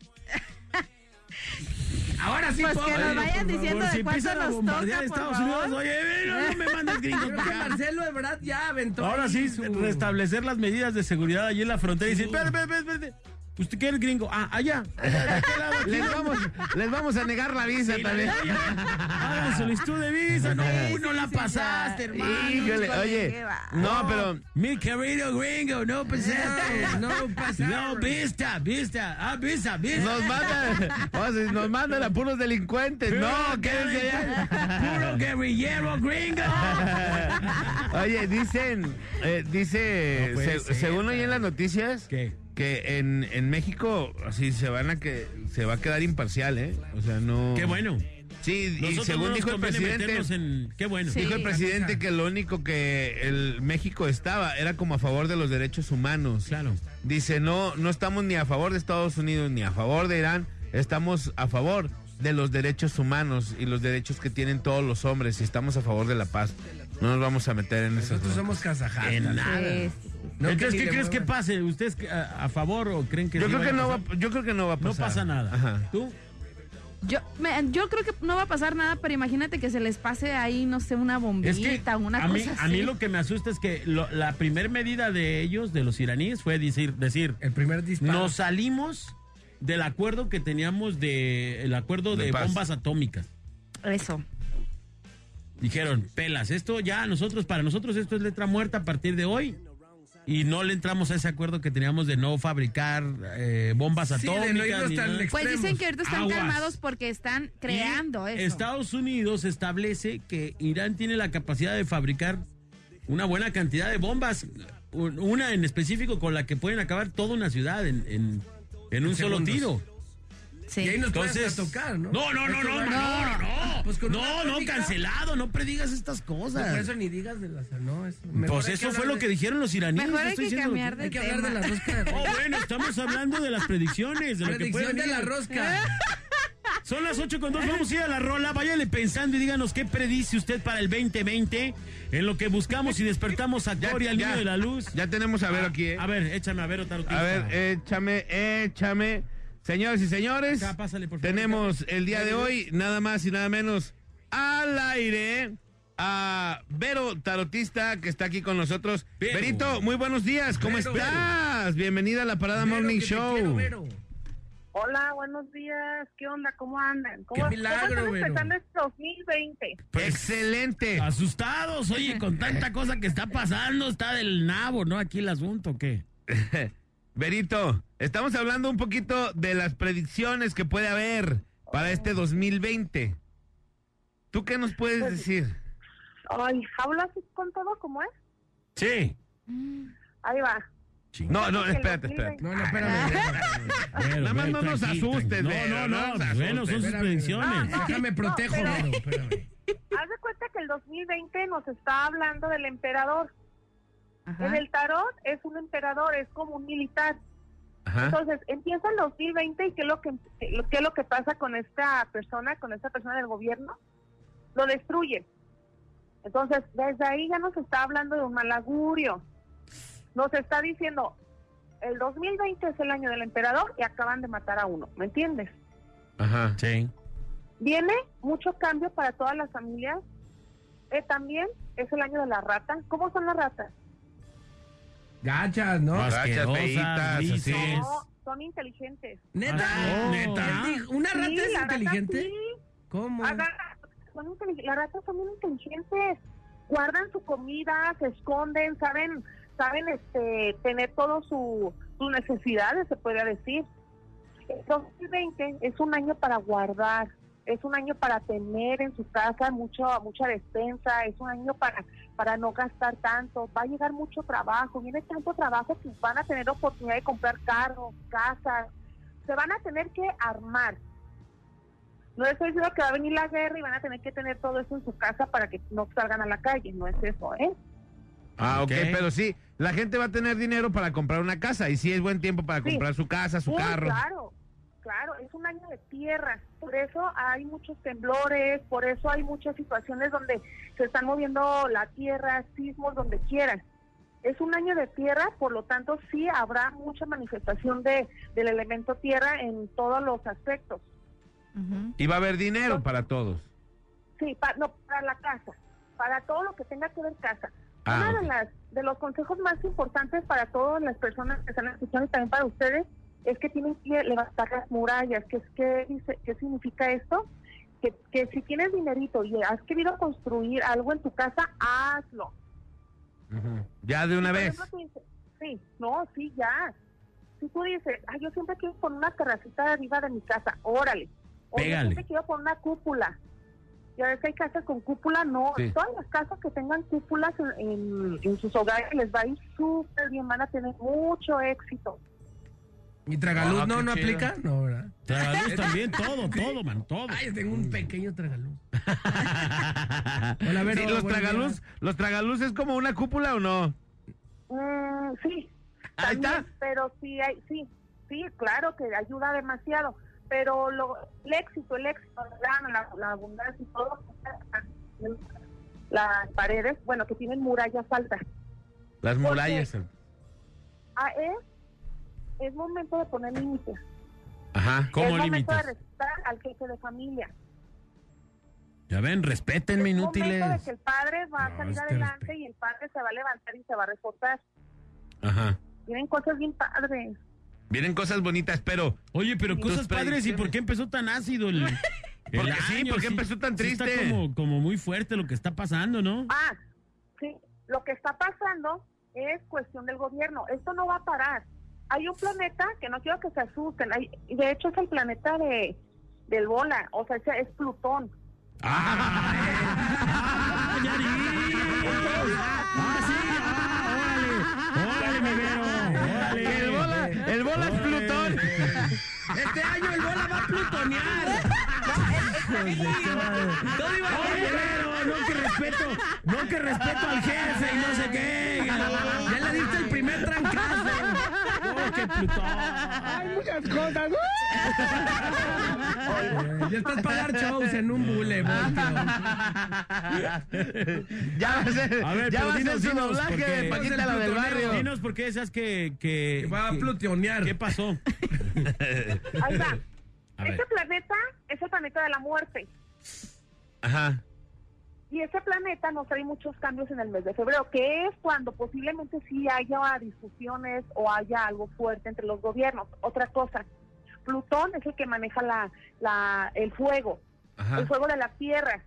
Ahora sí, Pues que nos por vayan favor. diciendo Por si de cuánto empiezan a nos bombardear toca, por Estados favor. Unidos, oye, ven, no, no me mandes gringos para acá. Marcelo Ebrard ya aventó. Ahora ahí sí, su- restablecer las medidas de seguridad allí en la frontera y decir, espérate, espérate, espérate. ¿Usted quién es gringo? Ah, allá. allá, ¿de qué. Les vamos, les vamos a negar la visa Sí, también. Hagan solicitud de visa. No, Sí, no sí, la pasaste, hermano. Oye. qué. No, pero Mi querido gringo, no pasaste. No pasaron. No, vista, vista. Ah, vista, vista. nos mandan, o sea, nos mandan a puros delincuentes. Puro No, quédense allá. Puro guerrillero gringo. Oye, dicen, eh, dice, No puede se- ser, según oí en las noticias, ¿Qué? Que en, en México así se van a que se va a quedar imparcial, ¿eh? O sea, no. Qué bueno. Sí, y según no dijo el presidente, en... Qué bueno. Sí. dijo el presidente que lo único que el México estaba era como a favor de los derechos humanos. Claro. Dice, no, no estamos ni a favor de Estados Unidos ni a favor de Irán, estamos a favor de los derechos humanos y los derechos que tienen todos los hombres y estamos a favor de la paz. No nos vamos a meter en eso. Nosotros somos kazajatas. En nada. Sí, sí. No, Entonces, ¿qué crees que pase? ¿Ustedes a, a favor o creen que Yo sí creo que a no va, yo creo que no va a No pasar. pasa nada. Ajá. ¿Tú? Yo, me- yo creo que no va a pasar nada, pero imagínate que se les pase ahí, no sé, una bombita, Es que una a, mí, cosa a así. mí lo que me asusta es que lo- la primera medida de ellos, de los iraníes, fue decir, decir El primer disparo. nos salimos del acuerdo que teníamos de el acuerdo De bombas atómicas. Eso. Dijeron, pelas, esto ya nosotros, para nosotros esto es letra muerta a partir de hoy. Y no le entramos a ese acuerdo que teníamos de no fabricar eh, bombas Sí, atómicas. no. Pues dicen que ahorita están Aguas. calmados porque están creando Y eso. Estados Unidos establece que Irán tiene la capacidad de fabricar una buena cantidad de bombas, un- una en específico con la que pueden acabar toda una ciudad en, en- en un En solo segundos. tiro. Sí. Y ahí nos Entonces, hasta tocar, ¿no? No, no, no, no, no, no, no. Pues no, no, cancelado, no predigas estas No, cosas. por eso ni digas de las... No, eso, mejor Pues eso que fue lo de- que dijeron los iraníes. Mejor hay estoy que diciendo cambiar de Hay que hablar de tema. la rosca de Oh, bueno, estamos hablando de las predicciones, de lo que Predicción puede de la rosca. Son las 8 con 2, vamos a ir a la rola. Váyale pensando y díganos qué predice usted para el 2020 en lo que buscamos y despertamos a Cory, al ya. niño de la luz. Ya tenemos a ver aquí, ¿eh? A ver, échame a ver, Otarotista. A ver, échame, échame. Señores y señores, Acá, pásale, por favor, tenemos el día de hoy nada más y nada menos al aire a Vero Tarotista que está aquí con nosotros. Vero. Verito, muy buenos días, ¿cómo Vero. estás? Bienvenida a la Parada Vero, Morning Show. quiero, Vero. Hola, buenos días. ¿Qué onda? ¿Cómo andan? ¿Cómo, Qué milagro, ¿cómo están Vero. empezando este 2020? Pues, Excelente. Asustados, oye, con tanta cosa que está pasando, está del nabo, ¿no? Aquí el asunto, ¿qué? Verito, estamos hablando un poquito de las predicciones que puede haber para este 2020. ¿Tú qué nos puedes Pues, decir? Ay, ¿hablas con todo como es? Sí. Ahí va. No, no, espérate, 2020 espérate. No, no, espérame. espérame. Pero, Nada más no nos asustes, No, no, no bueno, son sus predicciones. No, Déjame protejo, pero-. Haz de cuenta que el 2020 nos está hablando del emperador. Ajá. En el tarot es un emperador, es como un militar. Ajá. Entonces, empieza el 2020 y ¿qué es lo que qué es lo que pasa con esta persona, con esta persona del gobierno? Lo destruye. Entonces, desde ahí ya nos está hablando de un mal augurio. Nos está diciendo, el 2020 es el año del emperador y acaban de matar a uno, ¿me entiendes? Ajá. Sí. Viene mucho cambio para todas las familias. Eh, también es el año de la rata. ¿Cómo son las ratas? Gachas, ¿no? Gachas. Feitas, así. No, son inteligentes. ¿Neta? Ah, ¿Neta? ¿neta? ¿Una rata Sí, es rata inteligente? sí. ¿Cómo? Agarra- son intelig- las ratas son muy inteligentes. Guardan su comida, se esconden, saben, saben este, tener todas su, sus necesidades, se podría decir. El 2020 es un año para guardar, es un año para tener en su casa mucho, mucha despensa, es un año para, para no gastar tanto. Va a llegar mucho trabajo, viene tanto trabajo que van a tener oportunidad de comprar carros, casas, se van a tener que armar. No estoy diciendo que va a venir la guerra y van a tener que tener todo eso en su casa para que no salgan a la calle, no es eso, ¿eh? Ah, ok, pero sí, la gente va a tener dinero para comprar una casa y sí es buen tiempo para Sí. comprar su casa, su Uy, carro. Claro, claro, es un año de tierra, por eso hay muchos temblores, por eso hay muchas situaciones donde se están moviendo la tierra, sismos, donde quieran. Es un año de tierra, por lo tanto sí habrá mucha manifestación de, del elemento tierra en todos los aspectos. Y va a haber dinero para todos. Sí, pa- no, para la casa, para todo lo que tenga que ver casa. Ah, Uno de, las, de los consejos más importantes para todas las personas que están escuchando y también para ustedes es que tienen que levantar las murallas. ¿Qué, es, qué, dice, qué significa esto? Que, que si tienes dinerito y has querido construir algo en tu casa, hazlo. Ya de una vez. dices, sí, no, sí, ya. Si tú dices, ay, yo siempre quiero poner una terracita arriba de mi casa, órale. O yo siempre quiero poner una cúpula. Ya ves que hay casas con cúpula, no. Sí. Todas las casas que tengan cúpulas en, en- en sus hogares les va a ir súper bien, van a tener mucho éxito. ¿Y tragaluz Ah, no, no chido. aplica? No, ¿verdad? Tragaluz también, todo, todo, man, todo. Ay, tengo un pequeño tragaluz. Hola, Vero, Sí, los tragaluz, los tragaluz es como una cúpula o no? Mm, sí. Ahí también, está. Pero sí, hay, sí, sí, claro que ayuda demasiado. Pero lo, el éxito, el éxito, la, la, la abundancia y todo, las paredes, bueno, que tienen murallas altas. Las murallas. Ah, es, es momento de poner límites. Ajá. ¿Cómo es momento limitas? de respetar al jefe de familia. Ya ven, respétenme, Es momento de inútiles. que el padre va a No, salir este adelante respeto. y el padre se va a levantar y se va a reportar. Ajá. Tienen cosas bien padres. Vienen cosas bonitas, pero Oye, pero Sí. cosas padres, ¿y por qué empezó tan ácido el, Porque sí, año? ¿por qué empezó tan sí triste? Está como, como muy fuerte lo que está pasando, ¿no? Ah, sí. Lo que está pasando es cuestión del gobierno. Esto no va a parar. Hay un planeta que no quiero que se asusten. Hay, de hecho, es el planeta de del bola. O sea, es- es Plutón. ¡Ah! ¡Ya vi! ¡Ah, sí! ¡Ah, órale! ¡Órale, mi Vero! ¡Órale! el bola, el bola es. Plutón. Este año el bola va a plutonear. No que respeto, no que respeto al jefe y no sé qué. Ya le diste el que Plutón. Ya estás para dar shows en un bule. Ya va a ser, A ver, ya va a ser dinos, su dinos, doblaje de Paquita la del barrio. Dinos por qué esas que... que, Que va a plutonear. ¿Qué pasó? Ahí va. Este planeta es el planeta de la muerte. Ajá. Y ese planeta nos trae muchos cambios en el mes de febrero, que es cuando posiblemente sí haya discusiones o haya algo fuerte entre los gobiernos. Otra cosa, Plutón es el que maneja la, la, el fuego, Ajá. el fuego de la Tierra.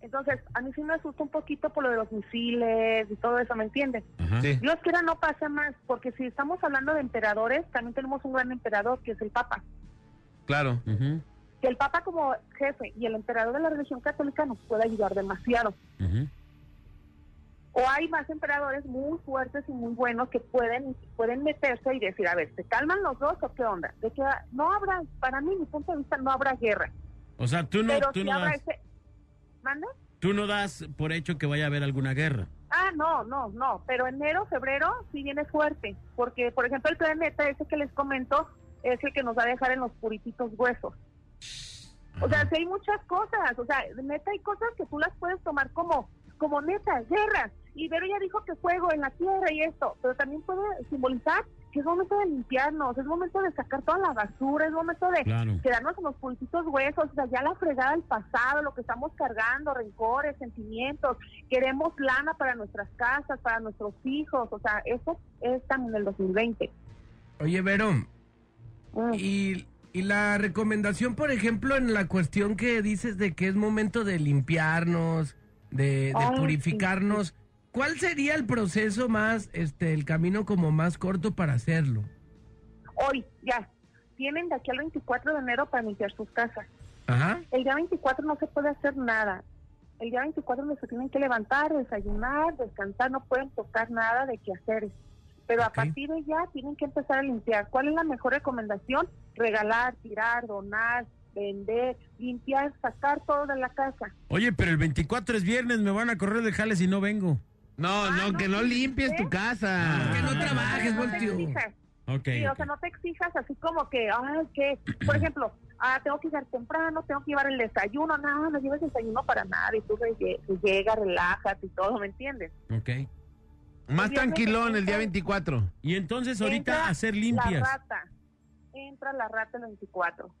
Entonces, a mí sí me asusta un poquito por lo de los misiles y todo eso, ¿me entiendes? Sí. Dios quiera no pase más, porque si estamos hablando de emperadores, también tenemos un gran emperador que es el Papa. Claro. Ujú, Que el Papa como jefe y el emperador de la religión católica nos puede ayudar demasiado. o hay más emperadores muy fuertes y muy buenos que pueden pueden meterse y decir, a ver, ¿se calman los dos o qué onda? De que no habrá, para mí, mi punto de vista, no habrá guerra. O sea, tú no, pero tú si no das, ese... ¿Manda? tú no das por hecho que vaya a haber alguna guerra. Ah, no, no, no, pero enero, febrero sí viene fuerte, porque, por ejemplo, el planeta ese que les comento es el que nos va a dejar en los purititos huesos. O sea, sí hay muchas cosas, o sea, neta hay cosas que tú las puedes tomar como, como neta, guerras. Y Vero ya dijo que fuego en la tierra y esto, pero también puede simbolizar que es momento de limpiarnos, es momento de sacar toda la basura, es momento de Claro. quedarnos en los pulsitos huesos, o sea, ya la fregada del pasado, lo que estamos cargando, rencores, sentimientos, queremos lana para nuestras casas, para nuestros hijos, o sea, eso es también el 2020. Oye, Vero, Mm. y, y la recomendación, por ejemplo, en la cuestión que dices de que es momento de limpiarnos, de, de Ay, sí, purificarnos, ¿cuál sería el proceso más, este, el camino como más corto para hacerlo? Hoy, ya, tienen de aquí al 24 de enero para limpiar sus casas. Ajá. El día 24 no se puede hacer nada. El día 24 no se tienen que levantar, desayunar, descansar, no pueden tocar nada de qué hacer. Pero a partir de ya tienen que empezar a limpiar. ¿Cuál es la mejor recomendación? Regalar, tirar, donar, vender, limpiar, sacar todo de la casa. Oye, pero el 24 es viernes, me van a correr de jales y no vengo. No, Ah, no, no, que no limpies ¿eh? tu casa. Que no trabajes, no te voltio. exijas. Ok. Sí, o sea, no te exijas así como que, ay, que, por ejemplo, ah, tengo que llegar temprano, tengo que llevar el desayuno, no, no lleves desayuno para nada, y tú re- llegas, relájate y todo, ¿me entiendes? Ok. Más El tranquilón el día entra- 24. Y entonces ahorita Entra hacer La limpias. rata, entra la rata el 24.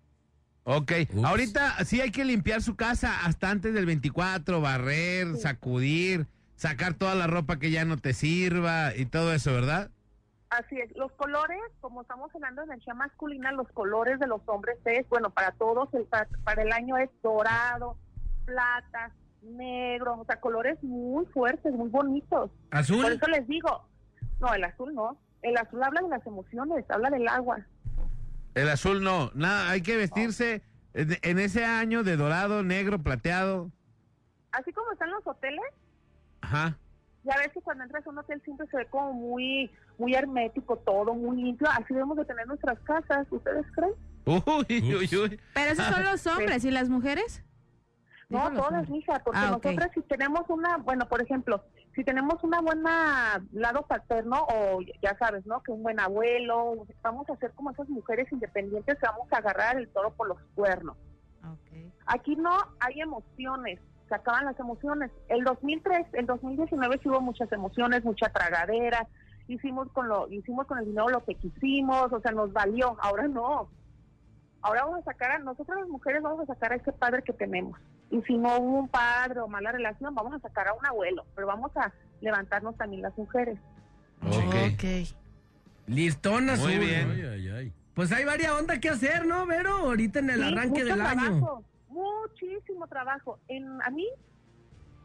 Ok, Ups. ahorita sí hay que limpiar su casa hasta antes del 24, barrer, sacudir, sacar toda la ropa que ya no te sirva y todo eso, ¿verdad? Así es, los colores, como estamos hablando de energía masculina, los colores de los hombres es, bueno, para todos, el, para, para el año es dorado, plata, negro, o sea, colores muy fuertes, muy bonitos. Por ¿Azul? eso les digo, no, el azul no, el azul habla de las emociones, habla del agua. El azul no, nada, hay que vestirse en, en ese año de dorado, negro, plateado. Así como están los hoteles, Ajá. ya ves que cuando entras a un hotel siempre se ve como muy, muy hermético todo, muy limpio, así debemos de tener nuestras casas, ¿ustedes creen? Uy, uy, uy. Pero esos son los hombres y las mujeres. No, todas, mija, porque Ah, nosotras si tenemos una, bueno, por ejemplo, si tenemos una buena lado paterno o ya sabes, ¿no? Que un buen abuelo, vamos a ser como esas mujeres independientes que vamos a agarrar el toro por los cuernos. Aquí no hay emociones, se acaban las emociones. El 2003, el 2019 sí hubo muchas emociones, mucha tragadera, hicimos con lo hicimos con el dinero lo que quisimos, o sea, nos valió. Ahora no. Ahora vamos a sacar a nosotros las mujeres, vamos a sacar a ese padre que tenemos. Y si no hubo un padre o mala relación, vamos a sacar a un abuelo, pero vamos a levantarnos también las mujeres. Ok. Ok. Listona Muy bien. Ay, ay, ay. Pues hay varias onda que hacer, ¿no, Vero? Ahorita en el Sí, arranque mucho del año. trabajo, Muchísimo trabajo. En, a mí,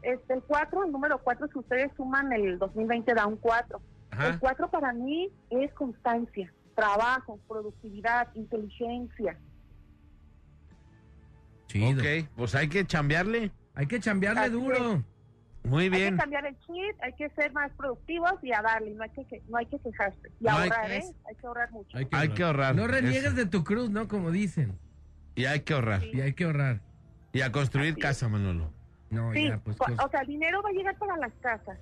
este, el 4, el número 4, si ustedes suman el 2020 da un 4. Ajá. El 4 para mí es constancia, trabajo, productividad, inteligencia. Chido. Ok, pues hay que chambearle. Hay que chambearle Así duro. Muy Hay bien. que cambiar el chip, hay que ser más productivos y a darle, no hay que, que- no hay que quejarse. Y No hay- ahorrar, ¿eh? Hay que ahorrar mucho. Hay que, Hay que ahorrar. No reniegues Eso. de tu cruz, ¿no? Como dicen. Y hay que ahorrar. Y hay que ahorrar. Y a construir Así casa, Manolo. No, Sí, ya, pues. pues, o sea, el dinero va a llegar para las casas.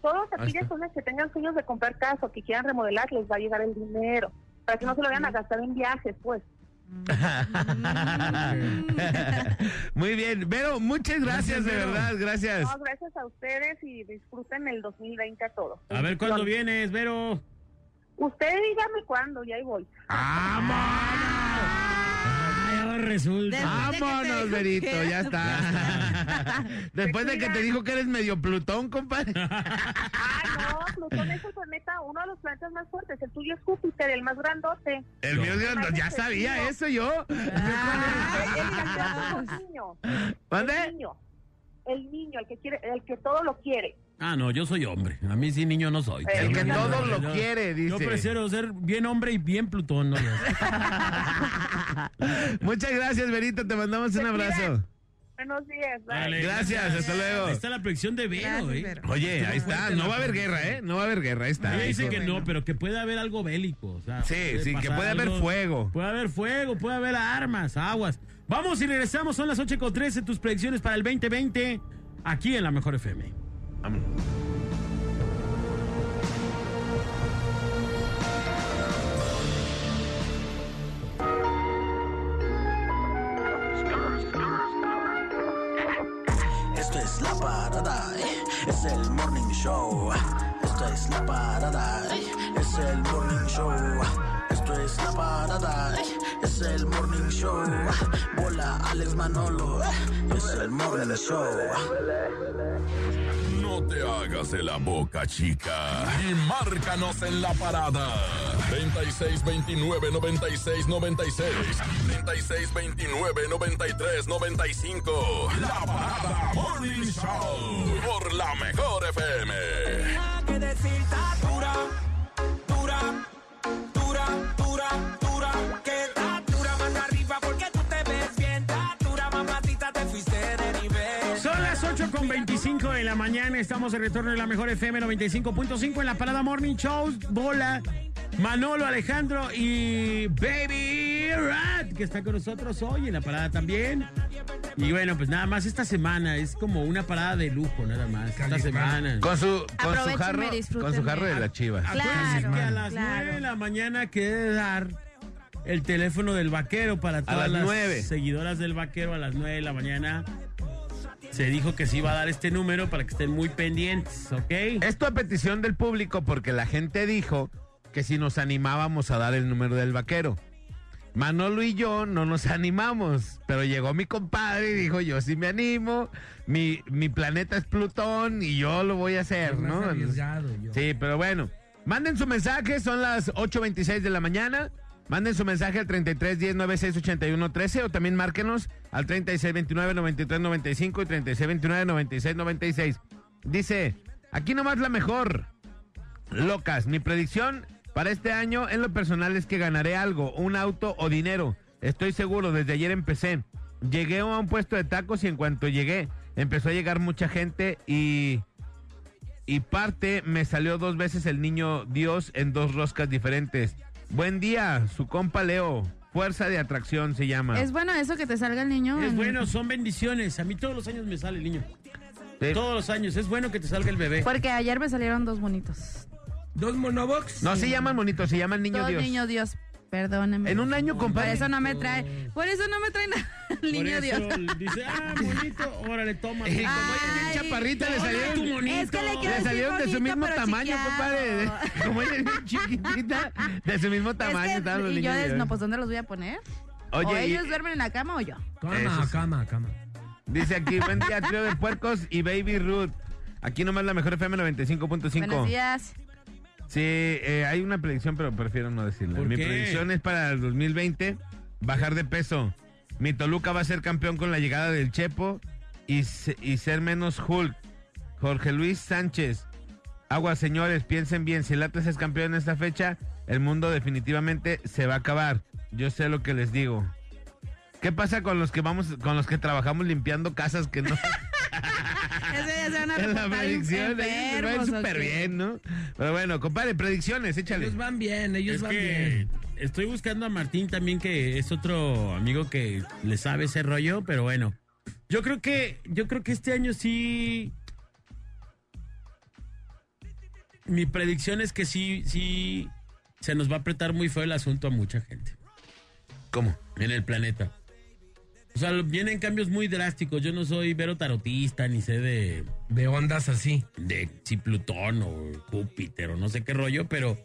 Todas Ahí aquellas personas que tengan sueños de comprar casa o que quieran remodelar, les va a llegar el dinero. Para que no se lo vayan a gastar en viajes, pues. Muy bien. Vero, muchas gracias, Gracias, de Vero. verdad. Gracias. No, gracias a ustedes y disfruten el 2020 a todos. A ver cuándo vienes, Vero. Usted dígame cuándo y ahí voy. Ay, ahora resulta. Vámonos, que- ya está. Después de que te dijo que eres medio Plutón, compadre. Ah, no, Plutón es el planeta, uno de los planetas más fuertes. El tuyo es Júpiter, el más grandote. El mío es grande- ya sabía eso yo. El, el candidato es el niño. ¿Mande? El niño. El que quiere, el que todo lo quiere. Ah, no, yo soy hombre. A mí sí, niño no soy. El que todo yo- lo quiere, dice. Yo prefiero ser bien hombre y bien Plutón. ¿no? Muchas gracias, Verito. Te mandamos un abrazo. Buenos días. Dale, Gracias, hasta luego. Ahí está la predicción de Vero, Gracias, ¿eh? Oye, ahí está. No va a haber guerra, ¿eh? No va a haber guerra. Ahí está. Ella dice que no, pero que puede haber algo bélico. o sea, Sí, sí, que puede haber fuego. Puede haber fuego, puede haber armas, aguas. Vamos y regresamos, son las 8 con 13, tus predicciones para el 2020, aquí en la Mejor FM. Vámonos. Esto es la parada, es el morning show. Esto es la parada, es el morning show. Esto es la parada, es el morning show. Bola Alex Manolo, es el morning show. No te hagas de la boca chica y márcanos en la parada. 3629 96 96 3629 93 95 La parada Morning Show por la mejor FM. Mañana, estamos de retorno en la Mejor FM 95.5 en la Parada Morning Show, Bola, Manolo, Alejandro y Baby Rat, que está con nosotros hoy en la parada también. Y bueno, pues nada más esta semana es como una parada de lujo, nada más. Esta semana. Con su, con su jarro, con su jarro de la chiva. Acuérdense Claro, que a las claro. 9 de la mañana quede dar el teléfono del vaquero para todas las las 9. seguidoras del vaquero a las 9 de la mañana. Se dijo que se iba a dar este número para que estén muy pendientes, ¿ok? Esto a petición del público porque la gente dijo que si nos animábamos a dar el número del vaquero. Manolo y yo no nos animamos, pero llegó mi compadre y dijo, yo sí me animo, mi, mi planeta es Plutón y yo lo voy a hacer, ¿no? yo. Sí, pero bueno, manden su mensaje, son las 8.26 de la mañana. Manden su mensaje al 33 10 96 81 13 o también márquenos al 36 29 93 95 y 36 29 96 96. Dice, aquí nomás la mejor. Locas, mi predicción para este año en lo personal es que ganaré algo, un auto o dinero. Estoy seguro, desde ayer empecé. Llegué a un puesto de tacos y en cuanto llegué empezó a llegar mucha gente y y parte me salió dos veces el niño Dios en dos roscas diferentes. Buen día, su compa Leo. Fuerza de atracción se llama. Es bueno eso que te salga el niño. Es en- bueno, son bendiciones. A mí todos los años me sale el niño. Todos los años. Es bueno que te salga el bebé. Porque ayer me salieron dos bonitos. ¿Dos monobox? No se llaman bonitos, se llaman niño dos Dios. niños Dios. Perdóneme. En un año, Por compadre. eso no me trae. Por eso no me trae nada. El Por niño eso Dios. dice, ah, bonito, órale, toma. Y como ella es bien Ay, chaparrita, le toma salieron, tu monito. Es que le quiero le decir salieron de su mismo tamaño, chiqueado. compadre. Como ella es bien chiquitita, de su mismo tamaño Es que- estaban los y yo niños des- Dios. no, pues ¿dónde los voy a poner? o y- ellos duermen en la cama o yo. Cama, cama, cama. dice aquí, buen día, trío de puercos y Baby Ruth. Aquí nomás la mejor FM 95.5. Buenos días. Sí, eh, hay una predicción, pero prefiero no decirla. ¿Por Mi qué? predicción es para el 2020 bajar de peso. Mi Toluca va a ser campeón con la llegada del Chepo y, se- y ser menos Hulk. Jorge Luis Sánchez. Aguas, señores, piensen bien. Si el Atlas es campeón en esta fecha, el mundo definitivamente se va a acabar. Yo sé lo que les digo. ¿Qué pasa con los que vamos, con los que trabajamos limpiando casas que no? Se van a en la predicción, ellos se van enfermos, ¿o súper bien, ¿no? Pero bueno, compadre, predicciones, échale. Ellos van bien, ellos Es van que bien. estoy buscando a Martín también, que es otro amigo que le sabe ese rollo, pero bueno. Yo creo que, yo creo que este año sí. Mi predicción es que sí, sí se nos va a apretar muy feo el asunto a mucha gente. ¿Cómo? En el planeta. O sea, vienen cambios muy drásticos. Yo no soy vero tarotista, ni sé de, De ondas así. de si Plutón o Júpiter o no sé qué rollo, pero.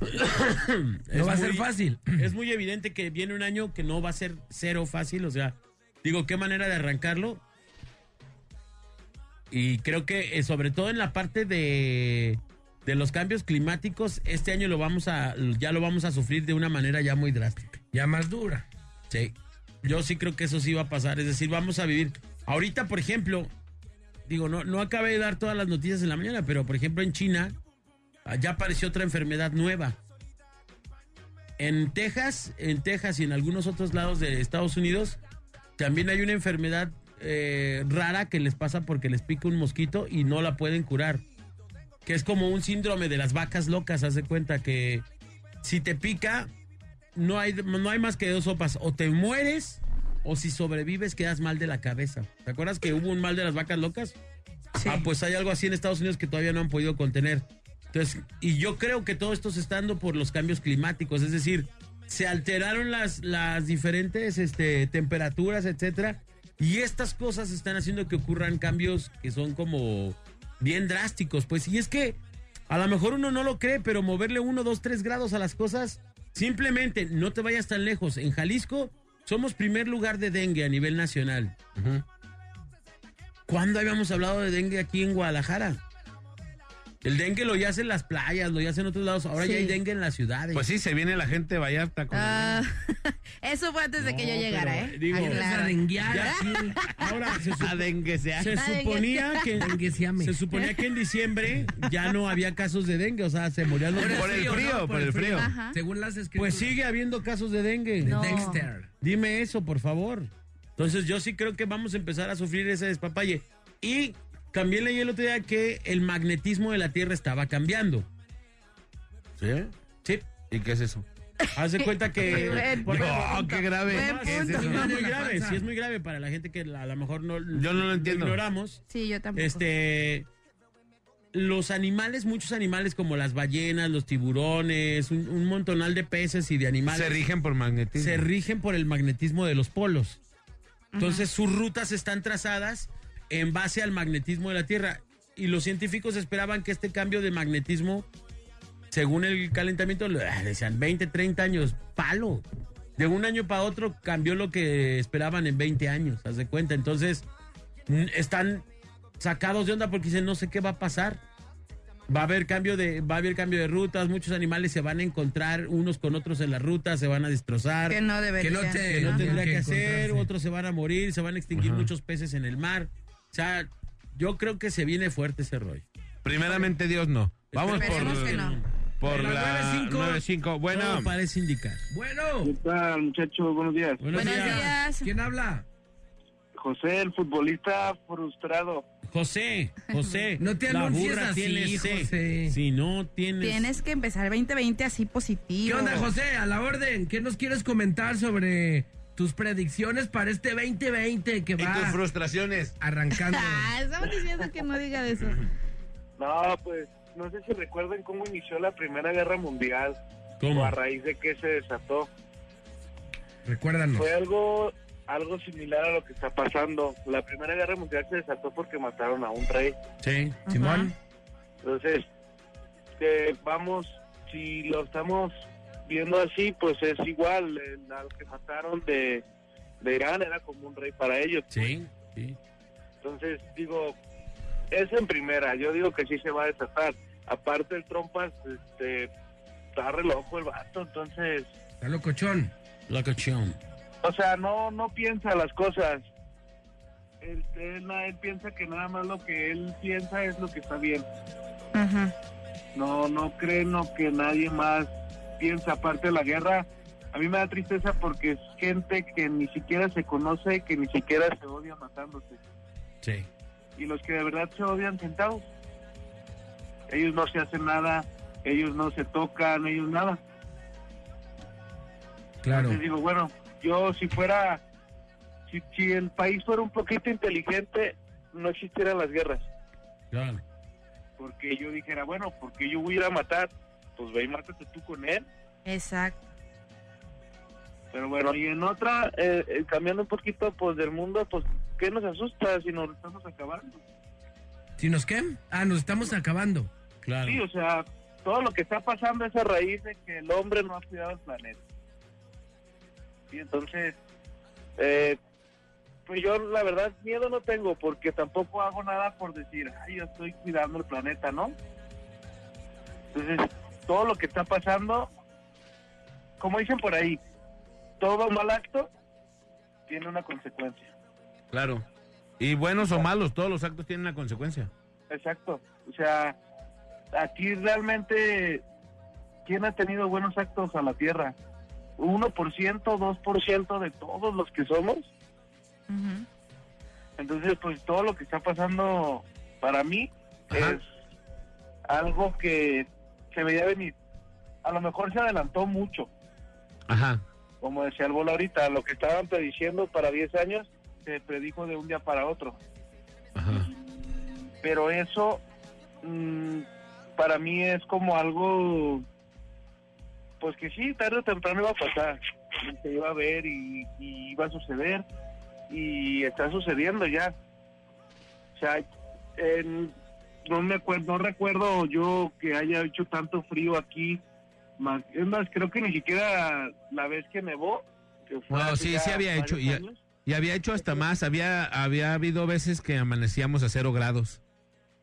No va a ser fácil. Es muy evidente que viene un año que no va a ser cero fácil, o sea, digo, qué manera de arrancarlo. Y creo que eh, sobre todo en la parte de, de los cambios climáticos, este año lo vamos a, ya lo vamos a sufrir de una manera ya muy drástica. Ya más dura. Sí. Yo sí creo que eso sí va a pasar. Es decir, vamos a vivir. Ahorita, por ejemplo, digo, no, no acabé de dar todas las noticias en la mañana, pero por ejemplo en China ah, ya apareció otra enfermedad nueva. En Texas, en Texas y en algunos otros lados de Estados Unidos, también hay una enfermedad eh, rara que les pasa porque les pica un mosquito y no la pueden curar. Que es como un síndrome de las vacas locas, haz de cuenta que si te pica, no hay, no hay más que dos sopas. O te mueres, o si sobrevives, quedas mal de la cabeza. ¿Te acuerdas que hubo un mal de las vacas locas? Ah, pues hay algo así en Estados Unidos que todavía no han podido contener. Entonces, y yo creo que todo esto se está dando por los cambios climáticos, es decir, se alteraron las, las diferentes este, temperaturas, etcétera, y estas cosas están haciendo que ocurran cambios que son como bien drásticos, pues, y es que a lo mejor uno no lo cree, pero moverle uno, dos, tres grados a las cosas, simplemente no te vayas tan lejos. En Jalisco somos primer lugar de dengue a nivel nacional. ¿Cuándo habíamos hablado de dengue aquí en Guadalajara? El dengue lo ya en las playas, lo ya en otros lados. Ahora Sí. ya hay dengue en las ciudades. Pues sí, se viene la gente de Vallarta con Ah, eso fue antes de que yo llegara, pero, ¿eh? digo, a denguear Ya. Ahora se, supo- a dengue sea. se suponía que se suponía que en diciembre ya no había casos de dengue, o sea, se morían los Por el frío, por el frío. Ajá. Según las escrituras. Pues sigue habiendo casos de dengue. De No. Dexter. Dime eso, por favor. Entonces yo sí creo que vamos a empezar a sufrir ese despapalle. Y también leí el otro día que el magnetismo de la Tierra estaba cambiando. ¿Sí? Sí. ¿Y qué es eso? Haz de cuenta que... No, qué grave. Buen ¿Qué es punto. eso? Sí, es muy grave, sí es muy grave para la gente que a lo mejor no, Yo no lo entiendo. ignoramos. Sí, yo tampoco. Este, los animales, muchos animales como las ballenas, los tiburones, un, un montonal de peces y de animales Se rigen por magnetismo. se rigen por el magnetismo de los polos. Entonces sus rutas están trazadas en base al magnetismo de la Tierra. Y los científicos esperaban que este cambio de magnetismo, según el calentamiento, le- decían 20, 30 años, palo. De un año para otro cambió lo que esperaban en 20 años, haz de cuenta. Entonces, están sacados de onda porque dicen, no sé qué va a pasar. Va a haber cambio de, va a haber cambio de rutas, muchos animales se van a encontrar unos con otros en la ruta, se van a destrozar que no debería. Que no te- que no tendría que que hacer, otros se van a morir, se van a extinguir muchos peces en el mar. O sea, yo creo que se viene fuerte ese rollo. Primeramente Dios no. Vamos por, que no. por la 9.5. 9.5. Bueno, parece indicar. Bueno, ¿Qué tal, muchachos? Buenos días. Buenos, Buenos días. días. ¿quién habla? José, el futbolista frustrado. José, José. No te la anuncies burra así. José. Si no tienes. Tienes que empezar el 2020 así ¿Qué positivo. onda, José? A la orden. ¿Qué nos quieres comentar sobre tus predicciones para este 2020 que y tus va frustraciones. arrancando? Ah, estamos diciendo que no diga de eso. No, pues no sé si recuerdan cómo inició la Primera Guerra Mundial ¿Cómo? o a raíz de qué se desató. Recuérdanos. Fue algo algo similar a lo que está pasando. La Primera Guerra Mundial se desató porque mataron a un rey. Sí. Simón. Entonces, vamos, si lo estamos viendo así, pues es igual. El, al que mataron de, de Irán era como un rey para ellos. Sí, sí. Entonces, digo, es en primera. Yo digo que sí se va a desatar. Aparte, el Trompas, este, está re loco el vato. Entonces, Está locochón. La cochón. o sea, no, no piensa las cosas. Él, él, él piensa que nada más lo que él piensa es lo que está bien. Ajá. No, no creen lo que nadie más piensa. Aparte de la guerra, a mí me da tristeza porque es gente que ni siquiera se conoce, que ni siquiera se odia matándose. Sí. Y los que de verdad se odian sentados. Ellos no se hacen nada, ellos no se tocan, ellos nada. Claro. Entonces digo, bueno, yo si fuera, si, si el país fuera un poquito inteligente, no existieran las guerras. Claro. Porque yo dijera, bueno, porque yo voy a ir a matar, pues ve y mátate tú con él. Exacto. Pero bueno, y en otra, eh, eh, cambiando un poquito pues del mundo, pues, ¿qué nos asusta si nos estamos acabando? ¿Si nos qué? Ah, nos estamos acabando. Claro. Sí, o sea, todo lo que está pasando es a raíz de que el hombre no ha cuidado el planeta. Y entonces, eh, pues yo la verdad miedo no tengo porque tampoco hago nada por decir, ay, yo estoy cuidando el planeta, ¿no? Entonces, todo lo que está pasando, como dicen por ahí, todo mal acto tiene una consecuencia. Claro. Y buenos o malos, todos los actos tienen una consecuencia. Exacto. O sea, aquí realmente, ¿quién ha tenido buenos actos a la tierra? ¿1%, 2% de todos los que somos? Entonces, pues todo lo que está pasando para mí Ajá. es algo que se veía venir. A lo mejor se adelantó mucho, Ajá. como decía el bolo ahorita, lo que estaban prediciendo para 10 años se predijo de un día para otro. Ajá. pero eso mm, para mí es como algo pues que sí tarde o temprano iba a pasar se iba a ver y, y iba a suceder y está sucediendo ya o sea en- no me acuerdo no recuerdo yo que haya hecho tanto frío aquí más es más creo que ni siquiera la vez que nevó que fue No, sí, sí había hecho. Y, y había hecho hasta más. Había, había habido veces que amanecíamos a cero grados.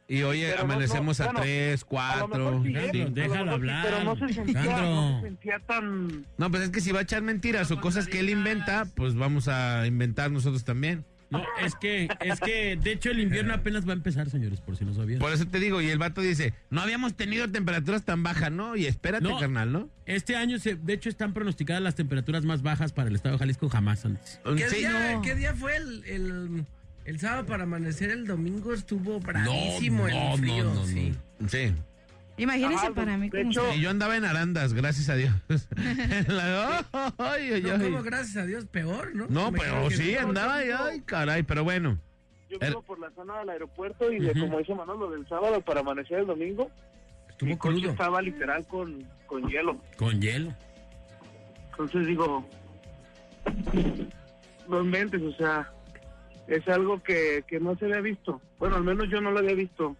Y hoy Pero no- amanecemos no, a bueno, tres, cuatro. sí, Alejandro, ¿eh? Déjalo sí, hablar. Pero no se sentía, no se sentía tan... No, pues es que si va a echar mentiras o cosas que él inventa, pues vamos a inventar nosotros también. No, es que, es que, de hecho, el invierno apenas va a empezar, señores, por si no sabían. Por eso te digo, y el vato dice, no habíamos tenido temperaturas tan bajas, ¿no? Y espérate, No. carnal, ¿no? Este año, se, de hecho, están pronosticadas las temperaturas más bajas para el estado de Jalisco jamás antes. ¿Qué, Sí, día, no. qué día fue el, el, el sábado para amanecer? El domingo estuvo bravísimo no, el frío. no, no, sí. Sí. Imagínense Ajá, para mí de como hecho- Y yo andaba en arandas, gracias a Dios. La- ay, ay, No, ay. como gracias a Dios, peor, ¿no? No, pero sí, no. andaba y ay, caray, pero bueno. Yo El- vivo por la zona del aeropuerto y de como dice Manolo, del sábado para amanecer el domingo, mi Estuvo coche crudo. estaba literal con, con hielo. Con hielo. Entonces digo, no inventes, o sea, es algo que, que no se había visto. Bueno, al menos yo no lo había visto.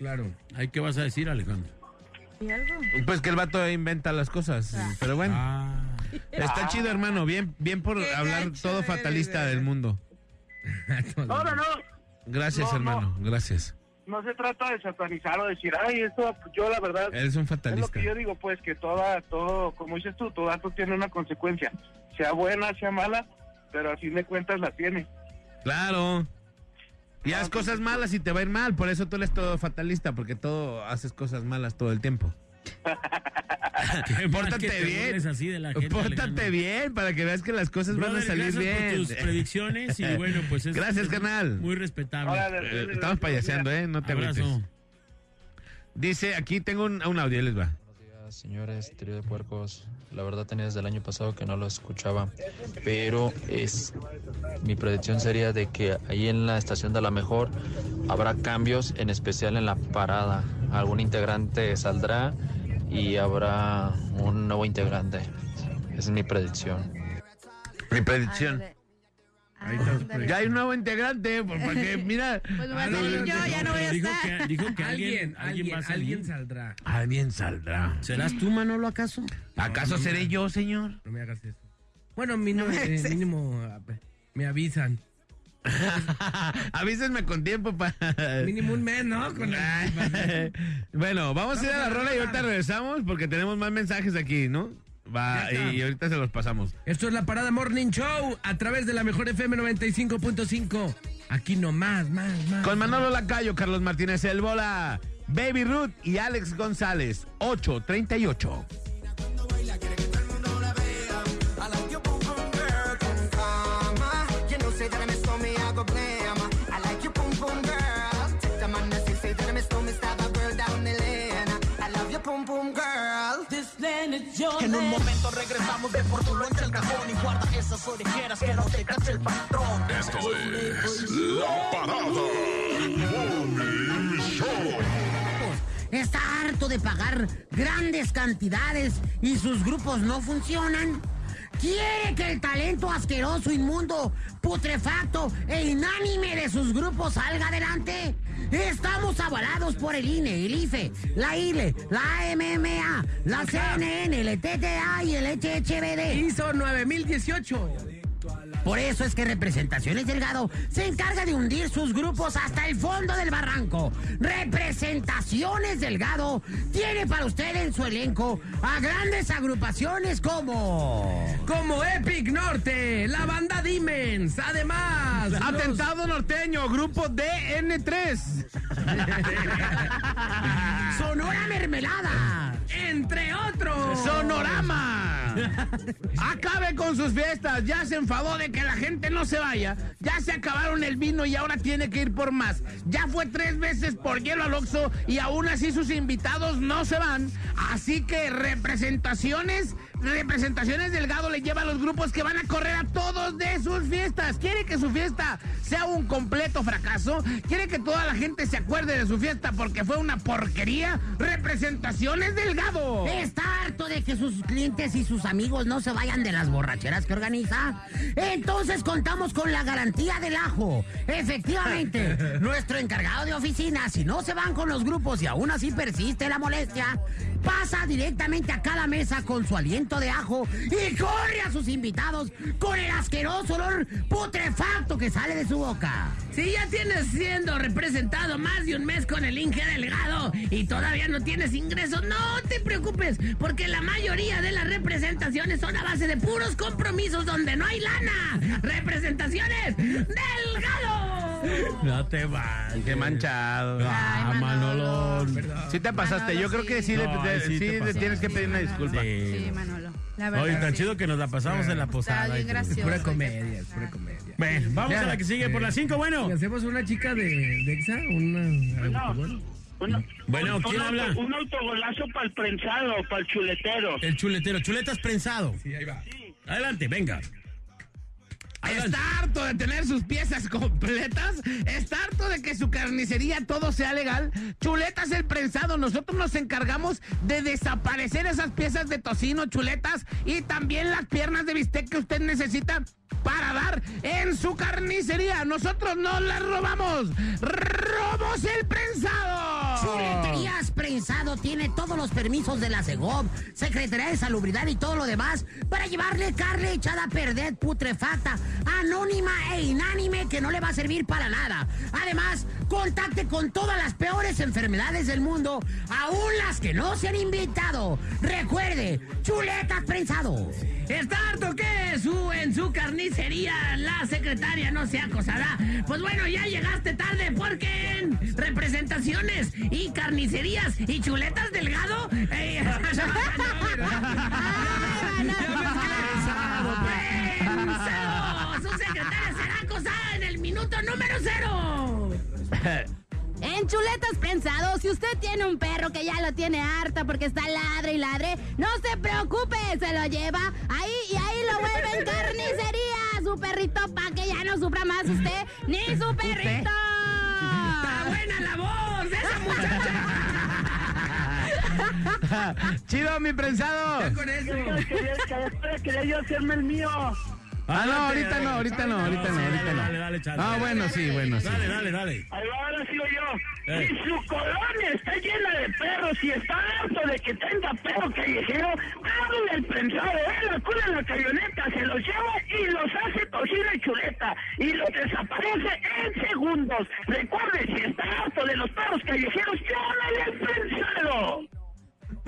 Claro. ¿Ay, ¿Qué vas a decir, Alejandro? ¿Y algo? Pues que el vato inventa las cosas, pero bueno. Ah, Está chido, hermano, bien, bien por Qué hablar todo fatalista del mundo. No, no, no, Gracias, No, hermano, gracias. no se trata de satanizar o decir, ay, esto, yo la verdad, Eres un es lo fatalista. que yo digo, pues, que toda, todo, como dices tú, todo acto tiene una consecuencia. Sea buena, sea mala, pero a fin de cuentas la tiene. Claro. Y haz cosas malas y te va a ir mal, por eso tú eres todo fatalista, porque todo haces cosas malas todo el tiempo. Pórtate que bien. así de la gente, Pórtate Alejandro. bien para que veas que las cosas van a salir gracias bien. por tus predicciones y bueno, pues es Gracias, es carnal. Muy respetable. Eh, estamos payaseando, ¿eh? No te Abrazo. agüites. Dice, aquí tengo un, un audio, les va. Señores, trío de puercos. La verdad tenía desde el año pasado que no lo escuchaba, pero es mi predicción sería de que ahí en la estación de la mejor habrá cambios, en especial en la parada. Algún integrante saldrá y habrá un nuevo integrante. Esa es mi predicción. Mi predicción. Ahí está. Ya hay un nuevo integrante, pues, porque mira. Pues me voy a no, salir no, yo, no, ya no voy a Dijo estar. que, dijo que Alguien, alguien, alguien va a salir. alguien saldrá. Alguien saldrá. ¿Serás tú, Manolo, acaso? ¿Acaso seré yo, señor? No me hagas eso. Bueno, mínimo, eh, mínimo ah, me avisan. Avísenme con tiempo para. Mínimo un mes, ¿no? Con la- bueno, vamos a ir a la Vamos a la rola y ahorita regresamos porque tenemos más mensajes aquí, ¿no? Va, y ahorita se los pasamos. Esto es la Parada Morning Show a través de la mejor FM 95.5. Aquí nomás, más, más. Con Manolo Lacayo, Carlos Martínez El Bola, Baby Ruth y Alex González, 838. En un momento regresamos de por tu loncha al cajón y guarda esas orejeras que no te cache el patrón. Esto es La Parada Morning Show. Está harto de pagar grandes cantidades y sus grupos no funcionan. Quiere que el talento asqueroso, inmundo, putrefacto e inánime de sus grupos salga adelante. Estamos avalados por el INE, el IFE, la ILE, la AMMA, la CNN, el TTA y el HHBD. ISO 9018. Por eso es que Representaciones Delgado se encarga de hundir sus grupos hasta el fondo del barranco. Representaciones Delgado tiene para usted en su elenco a grandes agrupaciones como... Como Epic Norte, la banda Dimens. Además, los- Atentado norteño, grupo DN3. Sonora Mermelada. Entre otros. Sonorama. Acabe con sus fiestas. Ya se enfadó de que la gente no se vaya. Ya se acabaron el vino y ahora tiene que ir por más. Ya fue tres veces por hielo al Oxxo y aún así sus invitados no se van. Así que representaciones, representaciones Delgado le lleva a los grupos que van a correr a todos de sus fiestas. Quiere que su fiesta sea un completo fracaso. Quiere que toda la gente se acuerde de su fiesta porque fue una porquería. Representaciones Delgado. Está harto de que sus clientes y sus amigos no se vayan de las borracheras que organiza. Entonces contamos con la garantía del ajo. Efectivamente, nuestro encargado de oficina, si no se van con los grupos y aún así persiste la molestia, pasa directamente a cada mesa con su aliento de ajo y corre a sus invitados con el asqueroso olor putrefacto que sale de su boca. Si ya tienes siendo representado más de un mes con el Inge Delgado y todavía no tienes ingresos, no te preocupes, porque la mayoría de las representaciones son a base de puros compromisos donde no hay lana. Representaciones Delgado. No te vas. Qué manchado. Ah, Manolo. Sí te pasaste. Manolo, Yo creo que sí, le- No, te- sí sí te le pasaste. tienes que pedir una disculpa. Sí. Sí, Manolo. La verdad. Oye, tan sí. chido que nos la pasamos en la posada. Está bien gracioso. Pura comedia, es pura comedia. Bueno, vamos Ya, a la que sigue por las cinco, bueno. ¿Le hacemos una chica de, de Exa? Una, bueno. Bueno, ¿quién un, habla? un autogolazo para el prensado, para el chuletero. El chuletero. Chuletas prensado. Sí, ahí va. Adelante, venga. Está harto de tener sus piezas completas. Está harto de que su carnicería todo sea legal. Chuletas el prensado. Nosotros nos encargamos de desaparecer esas piezas de tocino, chuletas y también las piernas de bistec que usted necesita para dar en su carnicería. Nosotros no las robamos. ¡Robos el prensado! Chuleterías Prensado tiene todos los permisos de la CEGOV, Secretaría de Salubridad y todo lo demás para llevarle carne echada a perder, putrefacta, anónima e inánime que no le va a servir para nada. Además, contacte con todas las peores enfermedades del mundo, aún las que no se han inventado. Recuerde, Chuletas Prensado. ¿Está harto que su, en su carnicería la secretaria no sea acosada? Pues bueno, ya llegaste tarde porque en representaciones y carnicerías y chuletas delgado... eh. Su secretaria será acosada en el minuto número cero. En chuletas prensados, si usted tiene un perro que ya lo tiene harta porque está ladre y ladre, no se preocupe, se lo lleva ahí y ahí lo vuelve en carnicería, su perrito, para que ya no sufra más usted ni su perrito. ¡Está buena la voz de esa muchacha! ¡Chido, mi prensado! Ya con eso. Quería, quería yo hacerme el mío. Ah, no, ahorita no, ahorita no, ahorita no, ahorita dale, no. Dale, dale, chance. Ah, bueno, sí, bueno, sí. Dale, dale, dale. Ahí va, ahora sigo yo. Eh. Si su colonia está llena de perros y está harto de que tenga perro callejero, hable el prensado, él acude en la camioneta, se los lleva y los hace tocino y chuleta y los desaparece en segundos. Recuerde, si está harto de los perros callejeros, llámale al prensado.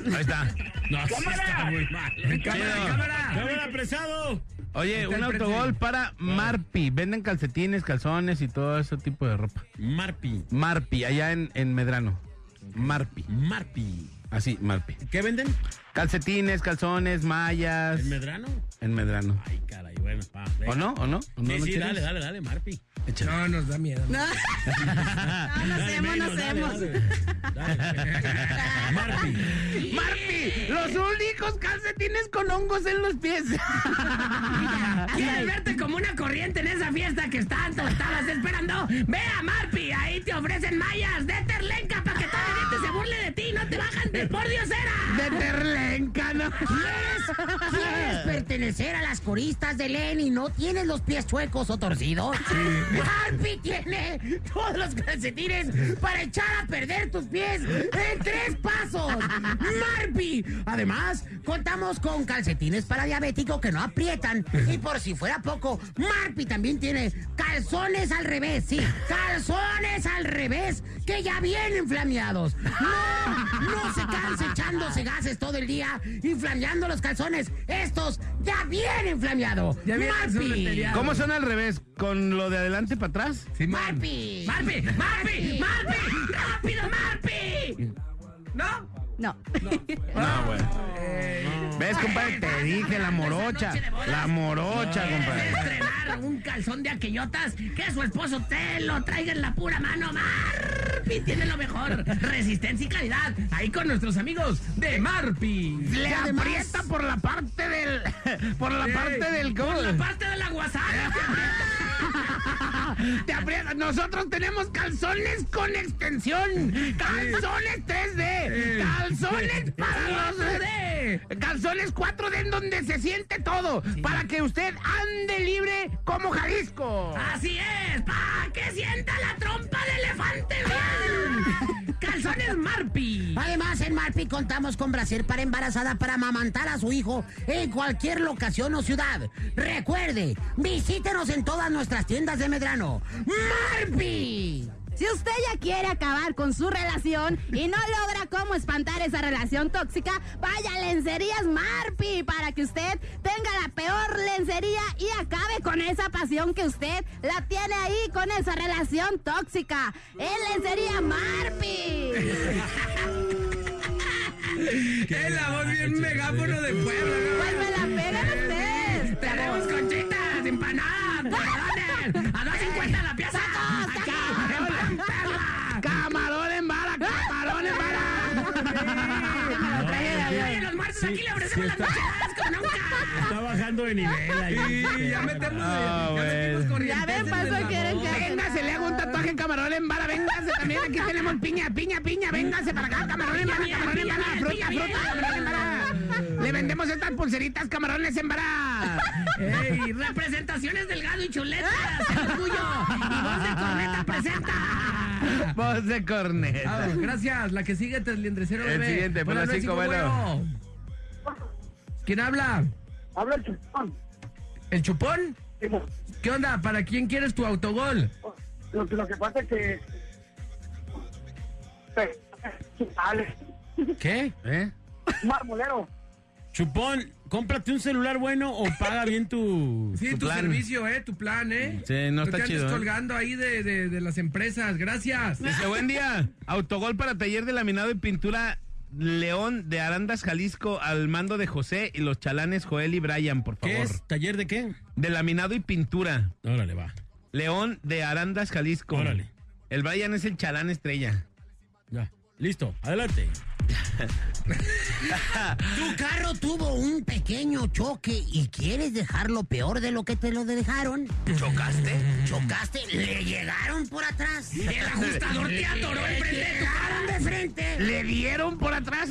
Ahí está. No, sí Cámara. está muy mal. Cámara, cámara. Cámara, apresado. Oye, un autogol para Marpi. Venden calcetines, calzones y todo ese tipo de ropa. Marpi. Marpi, allá en, en Medrano. Marpi. Marpi. Así, Marpi. ¿Qué venden? Calcetines, calzones, mallas. ¿En Medrano? En Medrano. Ay, caray, bueno. va. ¿O no? ¿O no? ¿O no Sí, dale, dale, dale, Marpi. Échale. No, nos da miedo. No, no, hacemos, no hacemos. Marpi. Marpi, los únicos calcetines con hongos en los pies. ¿Quieres verte como una corriente en esa fiesta que tanto estabas esperando? Ve a Marpi, ahí te ofrecen mallas de Terlenca para que toda la gente se burle de ti y no te bajan de por diosera. De Terlenca, ¿Quieres, ¿Quieres pertenecer a las coristas de Len y no tienes los pies chuecos o torcidos? Marpi tiene todos los calcetines para echar a perder tus pies en tres pasos. Marpi. Además, contamos con calcetines para diabético que no aprietan. Y por si fuera poco, Marpi también tiene calzones al revés, sí, calzones al revés que ya vienen flameados. No, no se canse echándose gases todo el día y flameando los calzones. Estos ya vienen flameados. Ya vienen Marpi. ¿Cómo son al revés? ¿Con lo de adelante para atrás? Simón. Marpi. Marpi, Marpi, Marpi, rápido, Marpi. ¿No? No. No, güey. ¿Ves, compadre? Te dije la morocha. La morocha, ¿Quieres compadre. estrenar un calzón de aquellotas que su esposo te lo traiga en la pura mano. Marpi tiene lo mejor. Resistencia y calidad. Ahí con nuestros amigos de Marpi. Le aprieta por la parte del. Por la parte del. Por la parte de la guasana. Te. Nosotros tenemos calzones con extensión. Calzones 3D. Calzones para los. 4D. Calzones 4D en donde se siente todo. Para que usted ande libre como Jalisco. Así es, pa' que sienta la trompa de elefante bien. Calzones Marpi. Además, en Marpi contamos con brasier para embarazada para amamantar a su hijo en cualquier locación o ciudad. Recuerde, visítenos en todas nuestras tiendas de Medrano. ¡Marpi! Si usted ya quiere acabar con su relación y no logra cómo espantar esa relación tóxica, vaya a Lencerías Marpi para que usted tenga la peor lencería y acabe con esa pasión que usted la tiene ahí con esa relación tóxica. En Lencería Marpi. Es la voz bien megáfono de Puebla. ¿no? Pues me la pegan ustedes. Tenemos conchitas, empanadas, Aquí le ofrecemos las noches como nunca. Está bajando de nivel ahí. Sí, ya metemos, Ah, ya metimos Ya ven, en pasó el quieren amor. que- Véngase, le hago un tatuaje en camarón en vara, véngase también, aquí tenemos piña, piña, piña, véngase para acá, camarón en vara, camarón en vara, fruta, fruta, camarón en vara. Le vendemos estas pulseritas, camarones en vara. Ey, representaciones delgado y chuletas, el orgullo. Y voz de corneta presenta. Voz de Ah, corneta. gracias. La que sigue, Tesliendrecero El siguiente, por las cinco, bueno. ¿Quién habla? Habla el chupón. ¿El chupón? ¿Qué onda? ¿Para quién quieres tu autogol? Lo, que- lo que pasa es que... Alex, ¿Qué? ¿Eh? marmolero. Chupón, cómprate un celular bueno o paga bien tu. Sí, Tu tu, plan. servicio, ¿eh? Tu plan, ¿eh? Sí, no está te andes chido, ¿eh? colgando ahí de, de, de las empresas. Gracias. Dice, buen día. Autogol para taller de laminado y pintura León de Arandas, Jalisco, al mando de José y los chalanes Joel y Brian, por ¿Qué favor. es? ¿Taller de qué? De laminado y pintura. Órale, va. León de Arandas, Jalisco. Órale. El Brian es el chalán estrella. Ya. Listo, adelante. Tu carro tuvo un pequeño choque y quieres dejarlo peor de lo que te lo dejaron. ¿Chocaste? ¿Chocaste? ¿Le llegaron por atrás? ¿El ajustador te atoró enfrente de tu de frente? ¿Le dieron por atrás?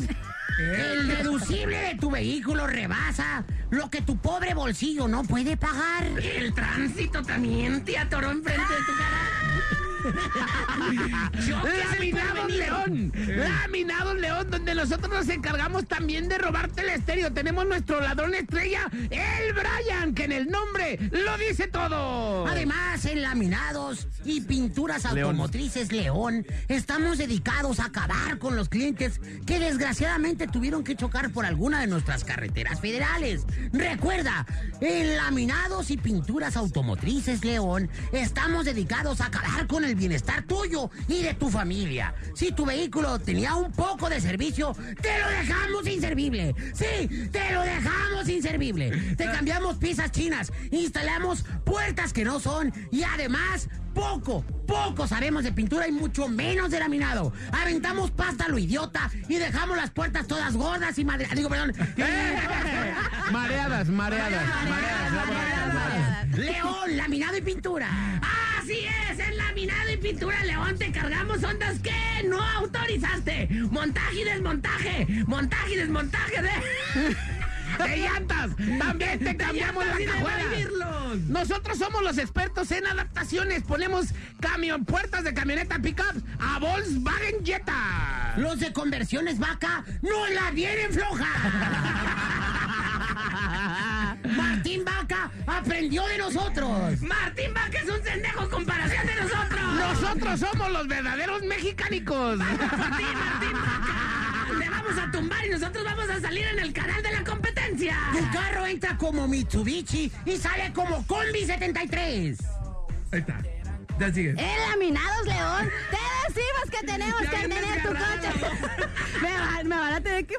El deducible de tu vehículo rebasa lo que tu pobre bolsillo no puede pagar. El tránsito también te atoró enfrente de tu cara. Laminados León, Laminados León, donde nosotros nos encargamos también de robarte el estéreo. Tenemos nuestro ladrón estrella, el Brian, que en el nombre lo dice todo. Además, en laminados y pinturas automotrices León, estamos dedicados a acabar con los clientes que desgraciadamente tuvieron que chocar por alguna de nuestras carreteras federales. Recuerda, en laminados y pinturas automotrices León, estamos dedicados a acabar con el bienestar tuyo y de tu familia. Si tu vehículo tenía un poco de servicio, te lo dejamos inservible. Sí, te lo dejamos inservible. Te cambiamos piezas chinas, instalamos puertas que no son y además poco, poco sabemos de pintura y mucho menos de laminado. Aventamos pasta a lo idiota y dejamos las puertas todas gordas y madre... Digo, perdón. Mareadas, mareadas, mareadas. León, laminado y pintura. Así es, en laminado y pintura León te cargamos ondas que no autorizaste. Montaje y desmontaje, montaje y desmontaje de... de llantas. También te cambiamos la cajuela. Nosotros somos los expertos en adaptaciones. Ponemos camión, puertas de camioneta pickup a Volkswagen Jetta. Los de conversiones vaca no la vienen floja. Martín Vaca aprendió de nosotros. Martín Vaca es un sendejo comparación de nosotros. Nosotros somos los verdaderos mexicánicos. Martín, Martín Vaca. Le vamos a tumbar y nosotros vamos a salir en el canal de la competencia. Tu carro entra como Mitsubishi y sale como Combi 73. Ahí está. En Laminados León, te decimos que tenemos que tener tu coche. me, van, me van a tener que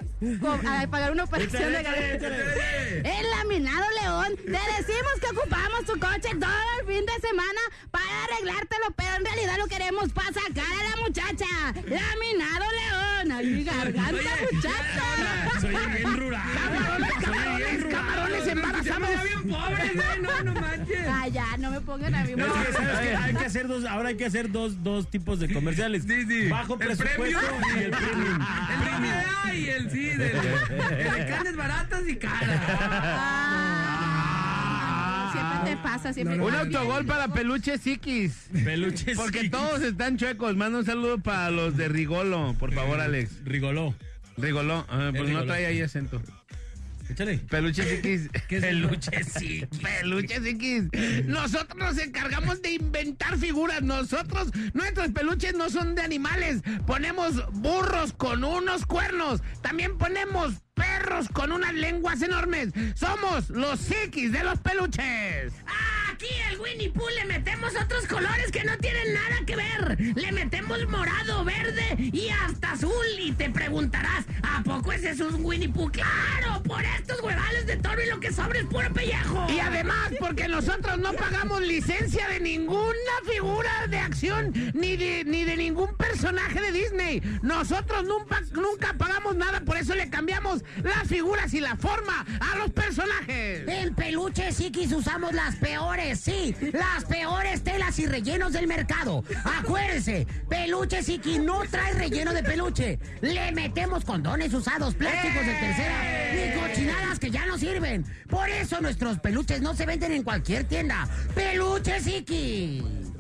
a pagar una operación de échale. En Laminado León, te decimos que ocupamos tu coche todo el fin de semana para arreglártelo, pero en realidad lo queremos para sacar a la muchacha. Laminado León. Ay, garganta, muchacha. Soy bien rural. Camarones, camarones, camarones embarazados. bien pobres. No, no manches. Ay, ya, no me pongan a mí. No, es que, muchacha. ¿sabes qué? Hay que hacer dos, ahora hay que hacer dos, dos tipos de comerciales. Sí, sí. Bajo El presupuesto premium. y el premium. El premium y el sí, de, de carnes baratas y caras. Ah, siempre te pasa, siempre Un te autogol para Peluche Psiquis. Peluche Porque todos están chuecos. Manda un saludo para los de Rigolo, por favor, Alex. Rigoló. Rigoló. Ah, pues no trae ahí acento. Échale. Peluche Psiquis. ¿Qué es eso? Peluche sí. Peluche Psiquis. Nosotros nos encargamos de inventar figuras. Nosotros, nuestros peluches no son de animales. Ponemos burros con unos cuernos. También ponemos perros con unas lenguas enormes. Somos los psiquis de los peluches. Aquí el Winnie Pooh le metemos otros colores que no tienen nada que ver. Le metemos morado, verde y hasta azul. Y te preguntarás, ¿a poco ese es un Winnie Pooh? ¡Claro! Por estos huevales de toro y lo que sobra es puro pellejo. Y además, porque nosotros no pagamos licencia de ninguna figura de acción ni de, ni de ningún personaje de Disney. Nosotros nunca, nunca pagamos nada, por eso le cambiamos las figuras y la forma a los personajes. En Peluche Psiquis usamos las peores, sí, las peores telas y rellenos del mercado. Acuérdense, Peluche Psiquis no trae relleno de peluche. Le metemos condones usados, plásticos de tercera y cochinadas que ya no sirven. Por eso nuestros peluches no se venden en cualquier tienda. Peluche Psiquis.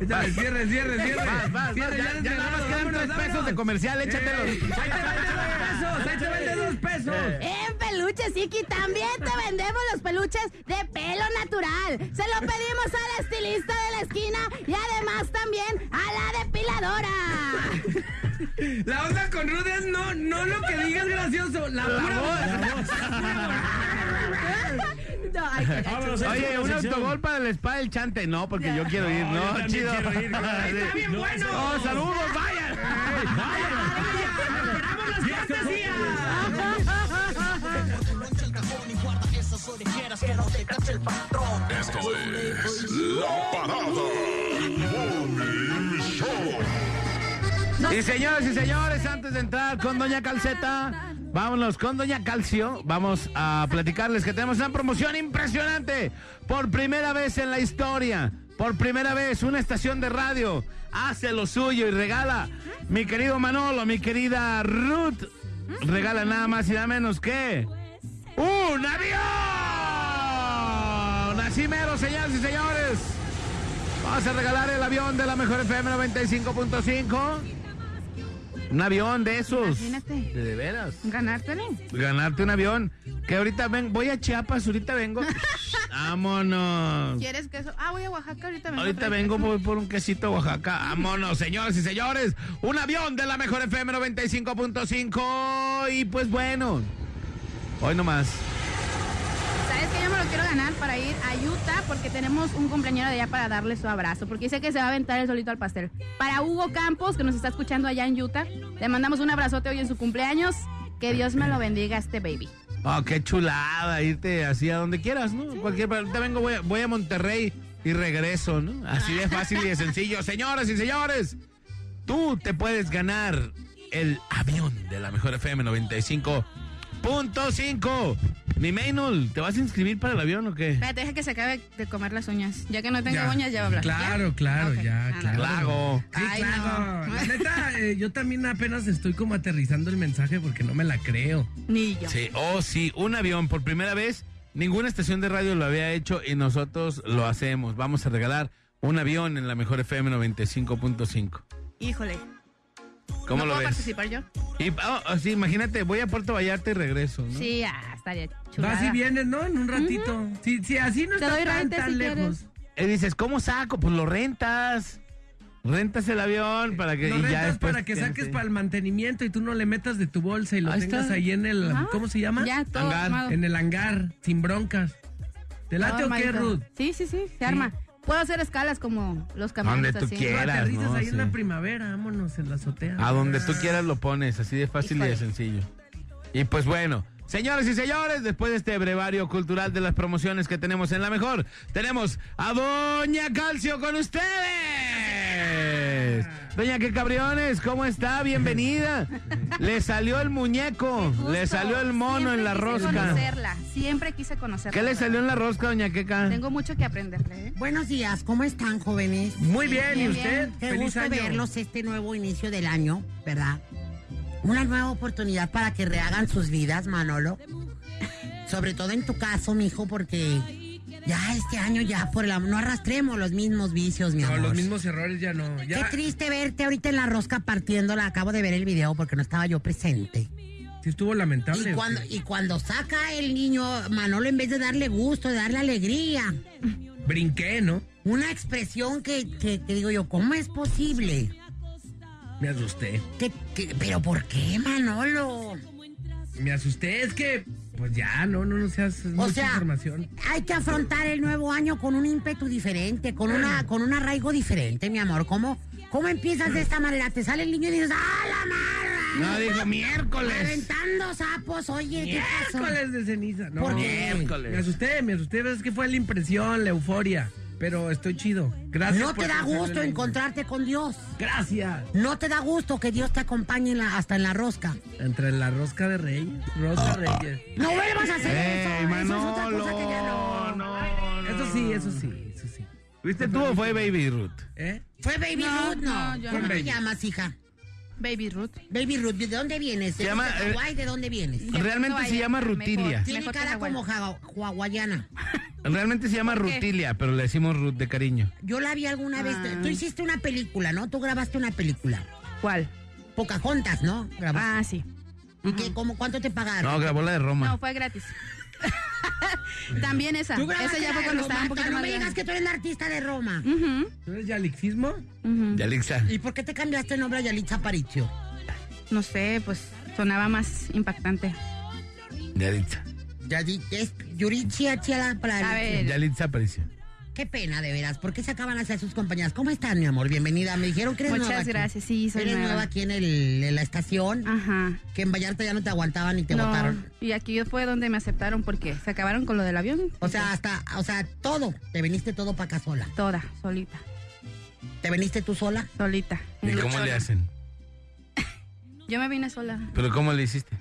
Échale, cierre, cierre, cierre. Vas, vas, Cierre, vas, ya, ya nada más quedan tres pesos de comercial, échatelos. Ahí te vende dos pesos, ahí te vende dos pesos. En Peluche Siki también te vendemos los peluches de pelo natural. Se lo pedimos a la estilista de la esquina y además también a la depiladora. La onda con Rudy es no, no lo que digas gracioso, la, pura No, ay, qué Oye, un autogol para el spa del chante. No, porque yo quiero ir, No, Chido. quiero ir. Está bien bueno. Oh, saludos, vayan. Esto es La Parada Morning Show. Y señores y señores, antes de entrar con Doña Calceta, vámonos con Doña Calcio. Vamos a platicarles que tenemos una promoción impresionante. Por primera vez en la historia, por primera vez, una estación de radio hace lo suyo y regala. Mi querido Manolo, mi querida Ruth, regala nada más y nada menos que un avión. Así mero, señoras y señores. Vamos a regalar el avión de la mejor FM 95.5. Un avión de esos. Imagínate. De, de veras. Ganártelo. Ganarte un avión. Que ahorita ven, voy a Chiapas, ahorita vengo. Vámonos. ¿Quieres queso? Ah, voy a Oaxaca ahorita. vengo Ahorita vengo voy por un quesito a Oaxaca. Vámonos, señores y señores. Un avión de la mejor FM 95.5. Y pues bueno. Hoy nomás. ¿Sabes que Yo me lo quiero ganar para ir a Utah porque tenemos un cumpleañero de allá para darle su abrazo. Porque sé que se va a aventar el solito al pastel. Para Hugo Campos, que nos está escuchando allá en Utah, le mandamos un abrazote hoy en su cumpleaños. Que Dios me lo bendiga a este baby. Oh, qué chulada irte así a donde quieras, ¿no? Cualquier ahorita vengo, voy a, voy a Monterrey y regreso, ¿no? Así de fácil y de sencillo. Señoras y señores, tú te puedes ganar el avión de la mejor FM 95.5. Mi Maynol, ¿te vas a inscribir para el avión o qué? Espérate, deja que se acabe de comer las uñas. Ya que no tengo Ya. uñas, ya va a hablar. Claro, ¿Ya? claro, Ok. ya, Ah, claro. Claro. Sí, Ay, claro. no. La neta, eh, yo también apenas estoy como aterrizando el mensaje porque no me la creo. Ni yo. Sí, oh sí, un avión por primera vez. Ninguna estación de radio lo había hecho y nosotros lo hacemos. Vamos a regalar un avión en la mejor FM 95.5. Híjole. ¿Cómo ¿No lo puedo ves? participar yo? Y, oh, oh, sí, imagínate, voy a Puerto Vallarta y regreso, ¿no? Sí, ah, estaría chulada. Vas y vienes, ¿no? En un ratito. Sí, sí, así no Te está doy tan, rente tan si lejos. quieres. Y dices, ¿cómo saco? Pues lo rentas. Rentas el avión para que Lo y ya después para que tienes saques que- para el mantenimiento y tú no le metas de tu bolsa y lo Ahí tengas está. ahí en el. ¿cómo se llama? Ya, todo Hangar. En el hangar, sin broncas. ¿Te late Todo o qué. Ruth? Sí, sí, sí, se arma. Puedo hacer escalas como los camiones Donde tú así. quieras. Aterrizas ¿no? ahí en la Sí. primavera, vámonos en la azotea. A donde tú quieras lo pones, así de fácil y de sencillo. Y pues bueno, señores y señores, después de este brevario cultural de las promociones que tenemos en la mejor, tenemos a Doña Calcio con ustedes. Doña Que Cabriones, ¿cómo está? Bienvenida. Le salió el muñeco, le salió el mono en la quise rosca. conocerla, siempre quise conocerla. ¿Qué le salió en la rosca, Doña Queca? Tengo mucho que aprenderle, ¿eh? Buenos días, ¿cómo están, jóvenes? Muy bien, ¿y Bien, usted? bien. Qué Feliz gusto año. verlos este nuevo inicio del año, ¿verdad? Una nueva oportunidad para que rehagan sus vidas, Manolo. Sobre todo en tu caso, mijo, porque ya este año ya por el am- no arrastremos los mismos vicios, mi No, amor. los mismos errores ya no. Qué triste verte ahorita en la rosca partiéndola. Acabo de ver el video porque no estaba yo presente. sí estuvo lamentable. Y cuando, y cuando saca el niño, Manolo, en vez de darle gusto, de darle alegría, Brinqué, ¿no? una expresión que, que- que digo yo, ¿cómo es posible? Me asusté. ¿Qué- qué- ¿Pero por qué, Manolo? Me asusté, es que, pues ya, no, no, no seas O mucha sea, información. hay que afrontar el nuevo año con un ímpetu diferente, con una, con un arraigo diferente, mi amor. ¿Cómo, ¿Cómo empiezas de esta manera? Te sale el niño y dices, ¡ah, la madre! No, dijo miércoles. Aventando sapos, oye, ¿qué pasó? Miércoles de ceniza. No, ¿Por me qué? Miércoles. asusté, me asusté. Es que fue la impresión, la euforia. Pero estoy chido. Gracias. No por te da gusto encontrarte con Dios. Gracias. No te da gusto que Dios te acompañe en la- hasta en la rosca. Entre la rosca de reyes. Rosca Reyes. No vuelvas a hacer Ey, eso. Eso es Manolo, otra cosa que ya no. no, no. Eso sí, eso sí, eso sí. ¿Fuiste tú o fue Baby Ruth? ¿Eh? Fue Baby No, Ruth, no. no, yo ¿Cómo no. te llamas, hija? Baby Ruth. Baby Ruth, ¿de dónde vienes? Se ¿De llama, eh, Hawái? ¿De dónde vienes? Realmente se llama mejor. Rutilia. Tiene cara como hawaiana. Realmente se llama. Rutilia, pero le decimos Ruth de cariño. Yo la vi alguna vez. Ah. Tú hiciste una película, ¿no? Tú grabaste una película. ¿Cuál? Pocahontas, ¿no? Grabaste. Ah, sí. ¿Y qué, cómo, cuánto te pagaron? No, grabó la de Roma. No, fue gratis. También esa. Esa ya fue cuando estaba un poquito No más me digas grande. que tú eres la artista de Roma. Ujú, ¿Tú eres yalixismo? ujú. Yalixa. ¿Y por qué te cambiaste el nombre a Yalitza Aparicio? No sé, pues sonaba más impactante. Yalitza. Yadi- es Yurichi Achiala A ver. Yalitza apareció. Qué pena, de veras. ¿Por qué se acaban hacia sus compañeras? ¿Cómo están, mi amor? Bienvenida. Me dijeron que eres Muchas nueva aquí. gracias, sí, soy Eres nueva. nueva aquí en, el, en la estación. Ajá. Que en Vallarta ya no te aguantaban y te No, botaron. y aquí fue donde me aceptaron porque se acabaron con lo del avión. O sea, hasta, o sea, todo. Te viniste todo para acá sola. Toda, solita, ¿Te viniste tú sola? solita. ¿Y cómo le hacen? Yo me vine sola. ¿Pero cómo le hiciste?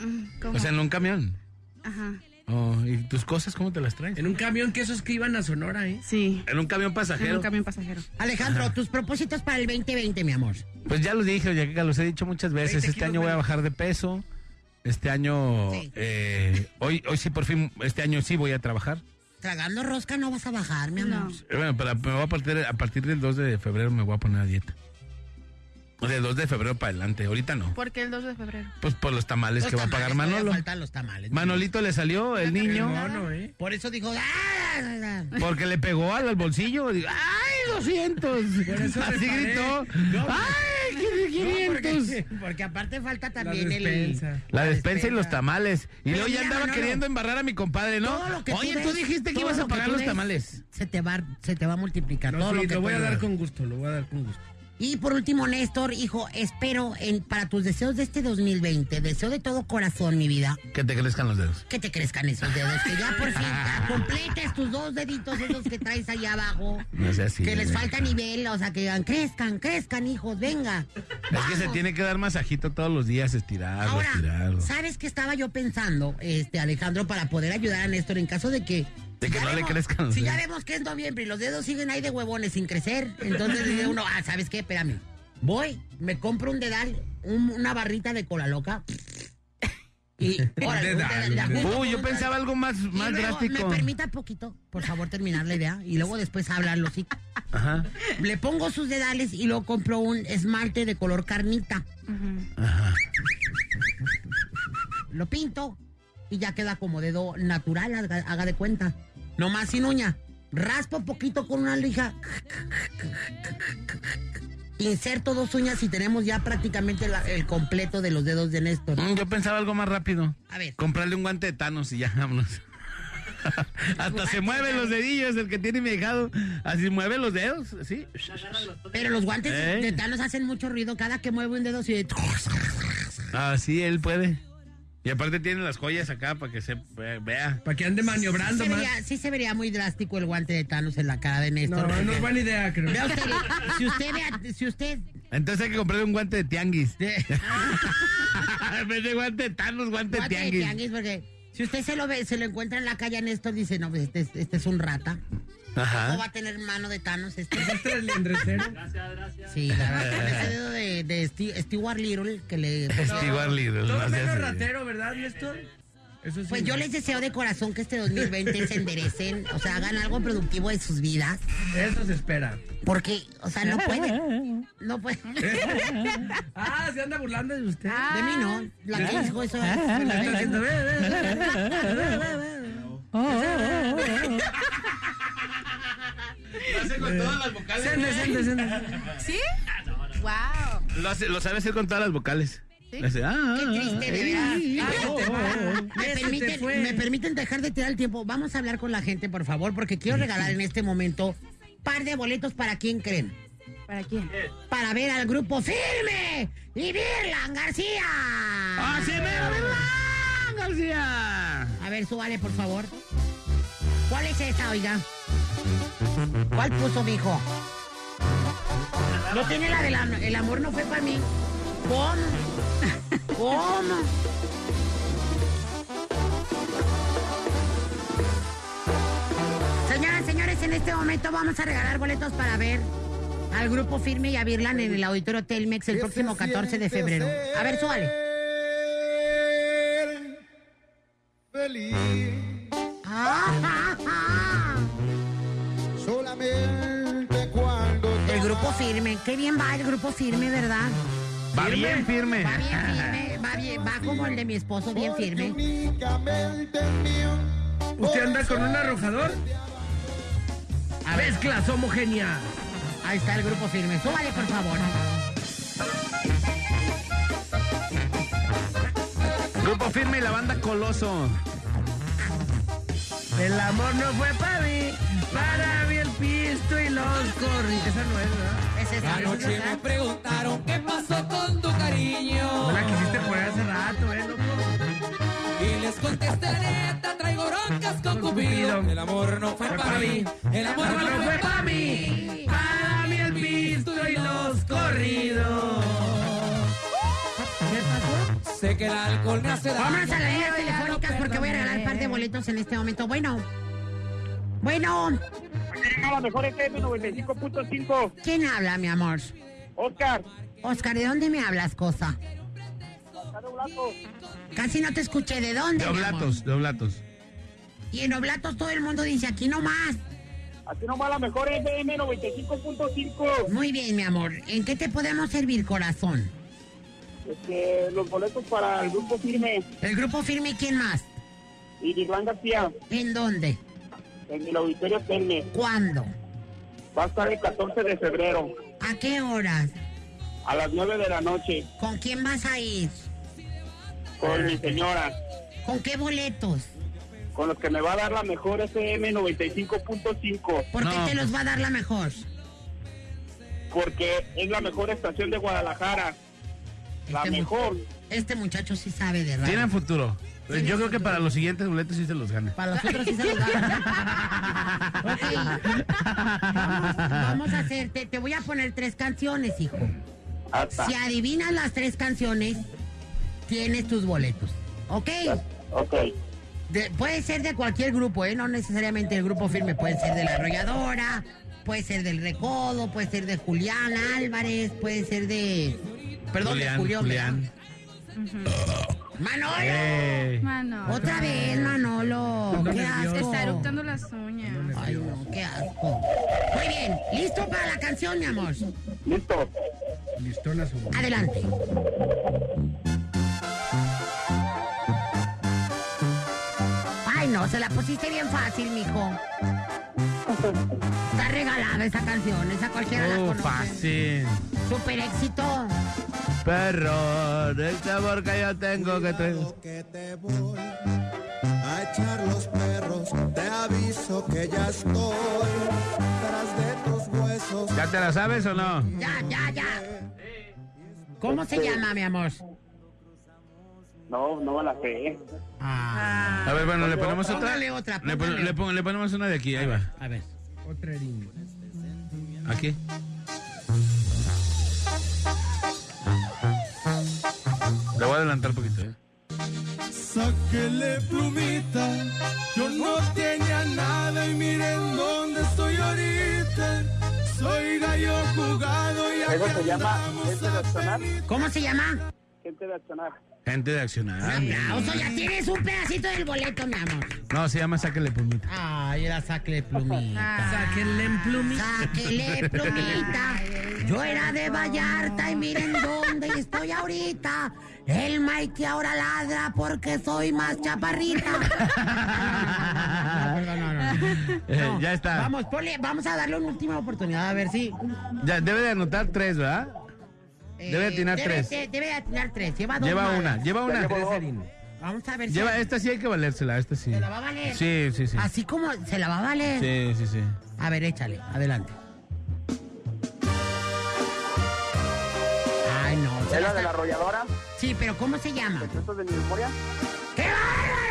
Mm, ¿Cómo? O sea, en un camión. Ajá. Oh, ¿Y tus cosas cómo te las traes? En un camión que esos que iban a Sonora, ¿eh? Sí, En un camión en pasajero. un camión pasajero. Alejandro, tus propósitos para el 2020, mi amor. Pues ya lo dije, ya que los he dicho muchas veces. 20 Este año voy a bajar de peso. Este año, eh, hoy, hoy sí por fin, este año sí voy a trabajar. Tragando rosca no vas a bajar, mi amor. Eh, Bueno, pero me voy a partir, a partir del 2 de febrero me voy a poner a dieta. O del 2 de febrero para adelante, ahorita no. ¿Por qué el 2 de febrero? Pues por los tamales Los que va a pagar Manolo. faltan los tamales. Manolito le salió, el niño, ¿eh? Por eso dijo, "Ah". porque le pegó al, al bolsillo. Digo, ¡Ay, 200! eso Así reparé. gritó. No, ¡Ay, No, 500! porque, porque aparte falta también el... despensa. La despensa y los tamales. Y Pero luego ya andaba Manolo, queriendo embarrar a mi compadre, ¿no? Todo lo que Oye, tú ves, dijiste que ibas a pagar los tamales. Se te va, se te va a multiplicar No, todo sí, lo que lo voy a dar con gusto, lo voy a dar con gusto. Y por último, Néstor, hijo, espero en, para tus deseos de este 2020, deseo de todo corazón, mi vida, Que te crezcan los dedos. que te crezcan esos dedos, que ya por fin completes tus dos deditos esos que traes ahí abajo. No sea así. que les falta nivel, o sea, que digan, crezcan, crezcan, hijos, venga. Es que se tiene que dar masajito todos los días, estirarlo, Ahora, estirarlo. ¿sabes qué estaba yo pensando, este Alejandro, para poder ayudar a Néstor en caso de que... De que ya no le crezcan los Si ya vemos que es noviembre y los dedos siguen ahí de huevones sin crecer, entonces dice uno, ah, ¿sabes qué? Espérame. Voy, me compro un dedal, un- una barrita de cola loca. Y, órale, dedal, de acuerdo, Uy, yo pensaba algo más, y más luego, drástico. Me permita poquito, por favor, terminar la idea. Y luego después hablan los hijos. Ajá. Le pongo sus dedales y luego compro un esmalte de color carnita. Ajá. Lo pinto y ya queda como dedo natural, haga de cuenta. No más sin uña. Raspo poquito con una lija. Inserto dos uñas y tenemos ya prácticamente la- el completo de los dedos de Néstor. Mm, Yo pensaba algo más rápido. A ver. Comprarle un guante de Thanos y ya, vámonos. Hasta se mueven los dedillos, el que tiene mi hijado. Así mueve los dedos, ¿sí? Pero los guantes de Thanos hacen mucho ruido. Cada que mueve un dedo, sí. Así él puede. Y aparte tiene las joyas acá para que se ve- vea. Para que ande maniobrando sí, se más. vería, sí se vería muy drástico el guante de Thanos en la cara de Néstor. No, no es buena idea, creo. Vea usted, si usted vea, si usted Entonces hay que comprarle un guante de tianguis. en vez de guante de Thanos, guante, guante de de tianguis. tianguis, porque si usted se lo ve, se lo encuentra en la calle a Néstor, dice, no, pues este, es- este es un rata. ¿Cómo Ajá. va a tener mano de Thanos este? Este es el liendrecero. Sí, la verdad, ese dedo de, de Sti- Stewart Little que le... Stewart Little, Todo no menos ratero, ¿verdad, Néstor? Eso sí. Pues yo les deseo de corazón que este 2020 se enderecen, o sea, hagan algo productivo de sus vidas, Eso se espera. porque, o sea, no pueden, no pueden. Ah, se anda burlando de usted. De mí no, la que dijo eso Lo hace con todas las vocales. Sende, sende, sende. ¿Sí? ¡Wow! Lo, hace- lo sabe hacer con todas las vocales. ¿Sí? Le hace, ah, Qué triste, de ah, ah, Ay, oh, te oh, va. oh. ¿Me permiten, fue. me permiten dejar de tirar el tiempo. Vamos a hablar con la gente, por favor, porque quiero regalar en este momento par de boletos para quién creen. ¿Para quién? Para ver al grupo Firme y Virlan García. ¡Así mero, Virlan García! A ver, súbale, por favor. ¿Cuál es esta, oiga? ¿Cuál puso, mijo? No tiene la del am- el amor no fue para mí. ¿Cómo? ¿Cómo? Señoras, señores, en este momento vamos a regalar boletos para ver al grupo Firme y a Virlan en el Auditorio Telmex el próximo 14 de febrero. A ver, súbale. Feliz. Ah, ah, ah. Firme, qué bien va el grupo firme, ¿verdad? Va bien firme. Va bien firme, va bien, va como el de mi esposo, bien firme. ¿Usted anda con un arrojador? A Mezclas homogénea. ahí está el grupo firme. Súbale, por favor. Grupo firme y la banda Coloso. El amor no fue para mí, para mí el pisto y los corri. Esa no es, ¿verdad? Ese es el Anoche me preguntaron qué pasó con tu cariño. No la quisiste poner hace rato, ¿eh, loco? Y les contesté la neta, traigo broncas con Cupido. El amor no fue para mí. El amor no fue para mí. Para mí el pisto y los corridos. Que el alcohol me hace daño. Vámonos a las líneas telefónicas porque voy a regalar un par de boletos en este momento. Bueno. Bueno, la mejor FM 95.5. ¿quién habla, mi amor? Oscar, Oscar, ¿de dónde me hablas, cosa? Casi no te escuché. ¿De dónde? De oblatos, de oblatos. Y en Oblatos todo el mundo dice aquí nomás. Aquí nomás la mejor FM 95.5. Muy bien, mi amor. ¿En qué te podemos servir, corazón? Este, los boletos para el grupo firme. ¿El grupo firme quién más? Y Iván García. ¿En dónde? En el auditorio Tenne. ¿Cuándo? Va a estar el 14 de febrero. ¿A qué horas? A las 9 de la noche. ¿Con quién vas a ir? Con mi señora. ¿Con qué boletos? Con los que me va a dar la mejor FM 95.5. ¿Por qué te los va a dar la mejor? Porque es la mejor estación de Guadalajara. La Este mu- mejor. Este muchacho sí sabe de radio. Tienen futuro. Yo creo que para los siguientes boletos sí se los gana. Para los otros sí se los da. Ok. Vamos, vamos a hacer, te, te voy a poner tres canciones, hijo. Hasta. Si adivinas las tres canciones, tienes tus boletos. ¿Ok? Ok. De- puede ser de cualquier grupo, ¿eh? No necesariamente el grupo firme. Puede ser de la arrolladora, puede ser del Recodo, puede ser de Julián Álvarez, puede ser de... Perdón, Julián, Julián. Julián. ¡Manolo! Eh. Manolo. Otra vez, Manolo. ¡Qué Se asco! está eructando las uñas. Ay, no, qué asco. Muy bien, ¿listo para la canción, mi amor? Listo. Listona su. Adelante. Ay, no, se la pusiste bien fácil, mijo. Esa canción, esa cualquiera la conoce. fácil. Super éxito. Perro, de sabor que yo tengo que traigo. que te voy a echar los perros. Te aviso que ya estoy tras de tus huesos. ¿Ya te la sabes o no? Ya, ya, ya. ¿Cómo se llama, mi amor? No, no me la sé. Ah. A ver, bueno, le ponemos otra. Póngale otra, Le, pon- póngale. le pon- le ponemos una de aquí, ahí va. A ver. Otra harina. Aquí. Le voy a adelantar un poquito, ¿eh? Sáquele plumita, yo no tenía nada y miren dónde estoy ahorita. Soy gallo jugado y Eso acá se llama. ¿Cómo se llama? Gente de Accionar. Gente de accionar. Aplauso, ya tienes un pedacito del boleto, mi amor. No, se llama Sáquele Pumita. Ay, era sacle plumita. Sáquenle en plumita. Sáquele plumita. Yo era de Vallarta y miren dónde estoy ahorita. El Mikey ahora ladra porque soy más chaparrita. No, no, no. Eh, No, ya está. Vamos, ponle- vamos a darle una última oportunidad a ver si. Ya, debe de anotar tres, ¿verdad? Eh, Debe atinar debe tres. de- debe de atinar tres. Lleva dos. Lleva una, lleva una. Vamos a ver si. Lleva, esta sí hay que valérsela, esta sí. ¿Se la va a valer? Sí, sí, sí. Así como se la va a valer. Sí, sí, sí. A ver, échale, adelante. Ay, no. ¿Es la de la arrolladora? Sí, pero ¿cómo se llama? ¿Secretos de mi memoria? ¡Qué bárbaro!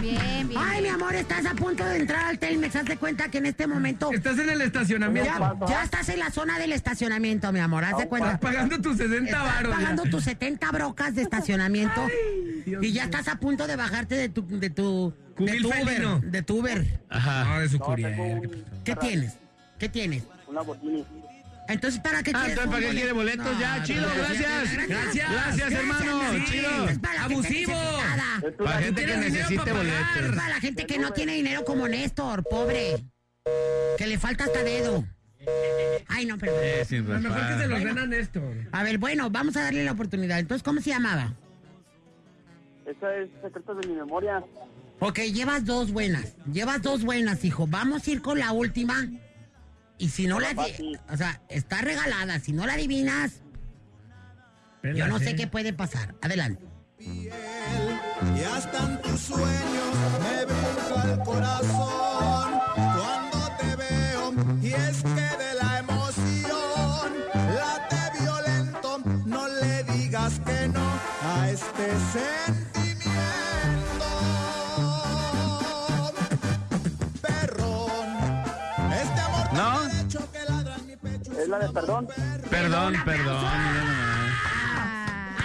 Bien, bien. Ay, mi amor, estás a punto de entrar al Telmex. Haz de cuenta que en este momento. Estás en el estacionamiento. Ya, ya estás en la zona del estacionamiento, mi amor. Haz de cuenta. Estás pagando tus 60 Estás varos. ya. pagando tus 70 brocas de estacionamiento. Dios y ya estás a punto de bajarte de tu. de tu. de tu Uber. De tu Uber. Ajá. No, de su No, ¿qué un- pasó? ¿Qué tienes? ¿Qué tienes? Una Lamborghini. Entonces, ¿para qué Ah, quieres entonces, un ¿para qué quiere boletos? Ya, chido, gracias. Gracias. Gracias, hermano, mi amor. chido. Es para la gente Abusivo. que necesite boletos. para la gente que no tiene dinero como Néstor, pobre. Que le falta hasta dedo. Ay, no, perdón. Eh, A lo mejor que se los a Néstor. A ver, bueno, vamos a darle la oportunidad. Entonces, ¿cómo se llamaba? Esa es Secretos de mi memoria. Ok, llevas dos buenas. Llevas dos buenas, hijo. Vamos a ir con la última. Y si no la... O sea, está regalada. Si no la adivinas, yo no sé qué puede pasar. Adelante. y hasta en tus sueños me brinca el corazón de perdón. Perdón, perdón.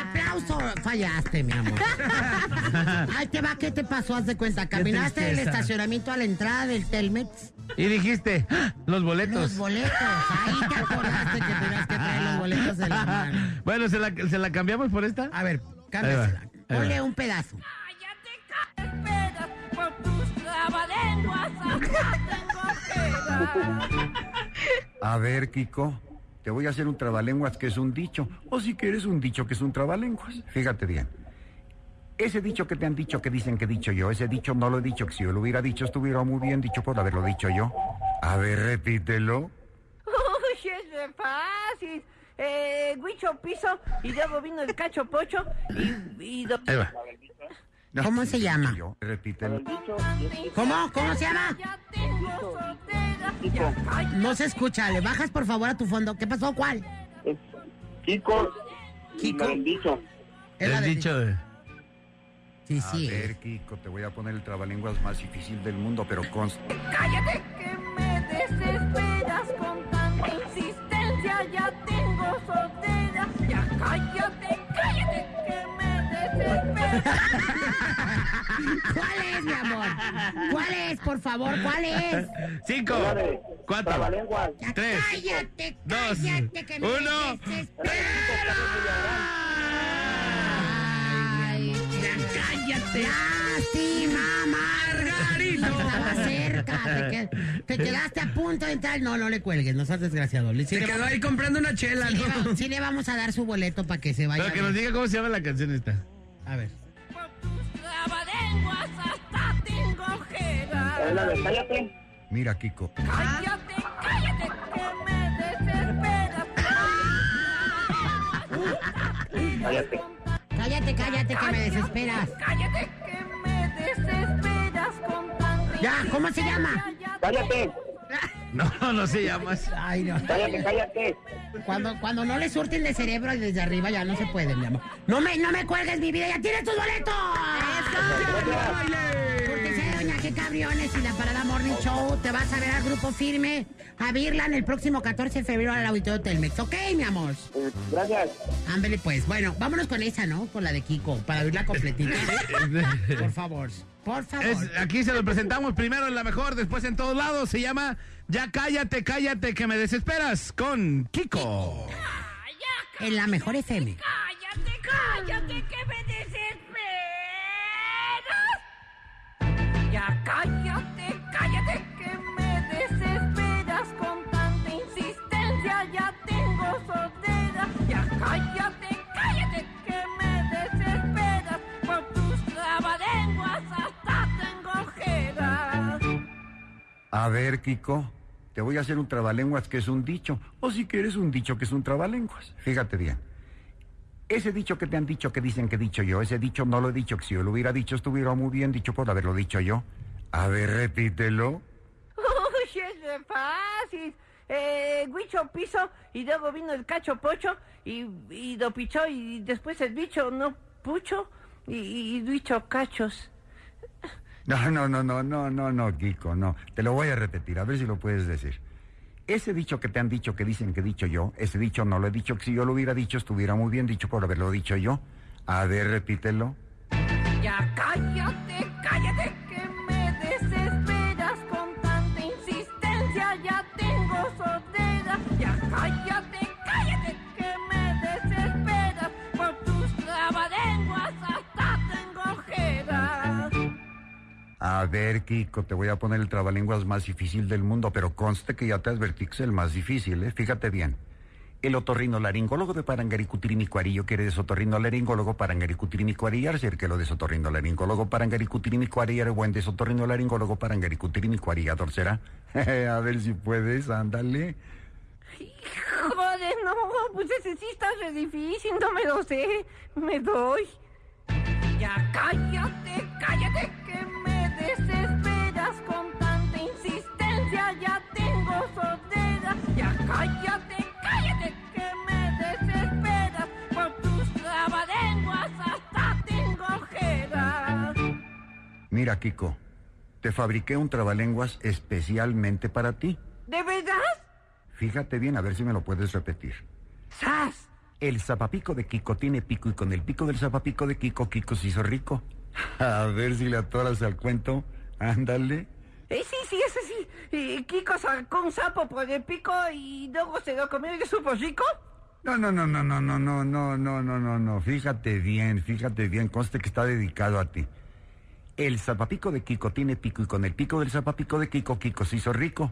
Aplauso. Fallaste, mi amor. Ay, te va, ¿qué te pasó? Haz de cuenta. Caminaste del estacionamiento a la entrada del Telmex. Y dijiste, ¡ah! los boletos. Los boletos. Ahí te acordaste que tenías que traer los boletos en la mano. bueno, ¿se la, ¿se la cambiamos por esta? A ver, Ahí cámbiasela. ahí. Ponle un pedazo. Por tus trabalenguas hasta tengo A ver, Kiko, te voy a hacer un trabalenguas que es un dicho, o si quieres un dicho que es un trabalenguas. Fíjate bien. Ese dicho que te han dicho que dicen que he dicho yo, ese dicho no lo he dicho, que si yo lo hubiera dicho estuviera muy bien dicho por haberlo dicho yo. A ver, repítelo. Uy, es de fácil. Eh, Huicho piso y luego vino el cacho pocho y... y do- Ahí va. ¿Cómo se llama? Yo, repítelo. ¿Cómo? ¿Cómo se llama? No se escucha. Le bajas por favor a tu fondo. ¿Qué pasó? ¿Cuál? Kiko. Kiko. El dicho. El dicho de... Sí, A sí. ver, Kiko, te voy a poner el trabalenguas más difícil del mundo, pero consta. Cállate que me desesperas con tanta insistencia. Ya tengo ¿Cuál es, mi amor? ¿Cuál es, por favor? ¿Cuál es? Cinco, cuatro, tres, Cállate, dos, cállate que me uno. cállate. Lástima, Margarito. Estaba cerca. Te, que- te quedaste a punto de entrar. No, no le cuelgues, no seas desgraciado. Le- sí Se le quedó ahí comprando una chela, sí le ¿no? va- sí le vamos a dar su boleto para que se vaya. Pero que nos diga cómo se llama la canción esta. A ver. Cállate. Mira, Kiko. Cállate, cállate que me desesperas. Cállate. Cállate, cállate, que me desesperas. Cállate que me desesperas con Ya, ¿cómo se llama? Cállate. No, no se llama. Ay, no. Cállate, cállate. Cuando, cuando no le surten de cerebro y desde arriba ya no se puede, mi amor. No me, no me cuelgues mi vida, ya tienes tus boletos. Cortesía Qué Cabriones y la Parada Morning Show. Te vas a ver al grupo firme a Virlan el próximo 14 de febrero al Auditorio Telmex. ¿Ok, mi amor? Gracias. Ándale, pues. Bueno, vámonos con esa, ¿no? Con la de Kiko, para oírla completita. Por favor. Por favor. Es- aquí se lo presentamos primero en la mejor, después en todos lados. Se llama Ya cállate, cállate, que me desesperas con Kiko. En la mejor FM. Cállate, cállate que me desesperas. Cállate, cállate que me desesperas con tanta insistencia. Ya tengo soltera. Ya cállate, cállate que me desesperas. Por tus trabalenguas hasta tengo ojeras. A ver, Kiko, te voy a hacer un trabalenguas que es un dicho, o si quieres un dicho que es un trabalenguas. Fíjate bien. Ese dicho que te han dicho que dicen que he dicho yo, ese dicho no lo he dicho, que si yo lo hubiera dicho estuviera muy bien dicho por haberlo dicho yo. A ver, repítelo. Uy, es de fácil. Eh, Huicho piso y luego vino el cacho pocho y, y lo pichó y después el bicho no pucho y, y, y bicho cachos. No, no, no, no, no, no, no, Kiko, no. Te lo voy a repetir, a ver si lo puedes decir. Ese dicho que te han dicho que dicen que he dicho yo, ese dicho no lo he dicho, que si yo lo hubiera dicho estuviera muy bien dicho por haberlo dicho yo. A ver, repítelo. Ya cállate, cállate A ver, Kiko, te voy a poner el trabalenguas más difícil del mundo, pero conste que ya te advertí que es el más difícil, ¿eh? Fíjate bien. El otorrinolaringólogo de Parangaricutirimikuarillo quiere de sotorrinolaringólogo Parangaricutirimikuarillar, ser que lo de sotorrinolaringólogo Parangaricutirimikuarillar, buen de sotorrinolaringólogo Parangaricutirimikuarillador será. a ver si puedes, ándale. Joder, no, pues ese sí está re difícil, no me lo sé. Me doy. Ya cállate, cállate que desesperas con tanta insistencia. Ya tengo soltera. Ya cállate, cállate que me desesperas. Por tus trabalenguas hasta tengo ojeras. Mira, Kiko, te fabriqué un trabalenguas especialmente para ti. ¿De verdad? Fíjate bien, a ver si me lo puedes repetir. ¡Sas! El zapapico de Kiko tiene pico y con el pico del zapapico de Kiko, Kiko se hizo rico. A ver si le atoras al cuento. Ándale. Eh, sí, sí, ese sí. Eh, Kiko sacó un sapo por el pico y luego se lo comió y supo rico. No, no, no, no, no, no, no, no, no, no, no, no. Fíjate bien, fíjate bien, conste que está dedicado a ti. El zapapico de Kiko tiene pico y con el pico del zapapico de Kiko, Kiko se hizo rico.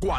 40.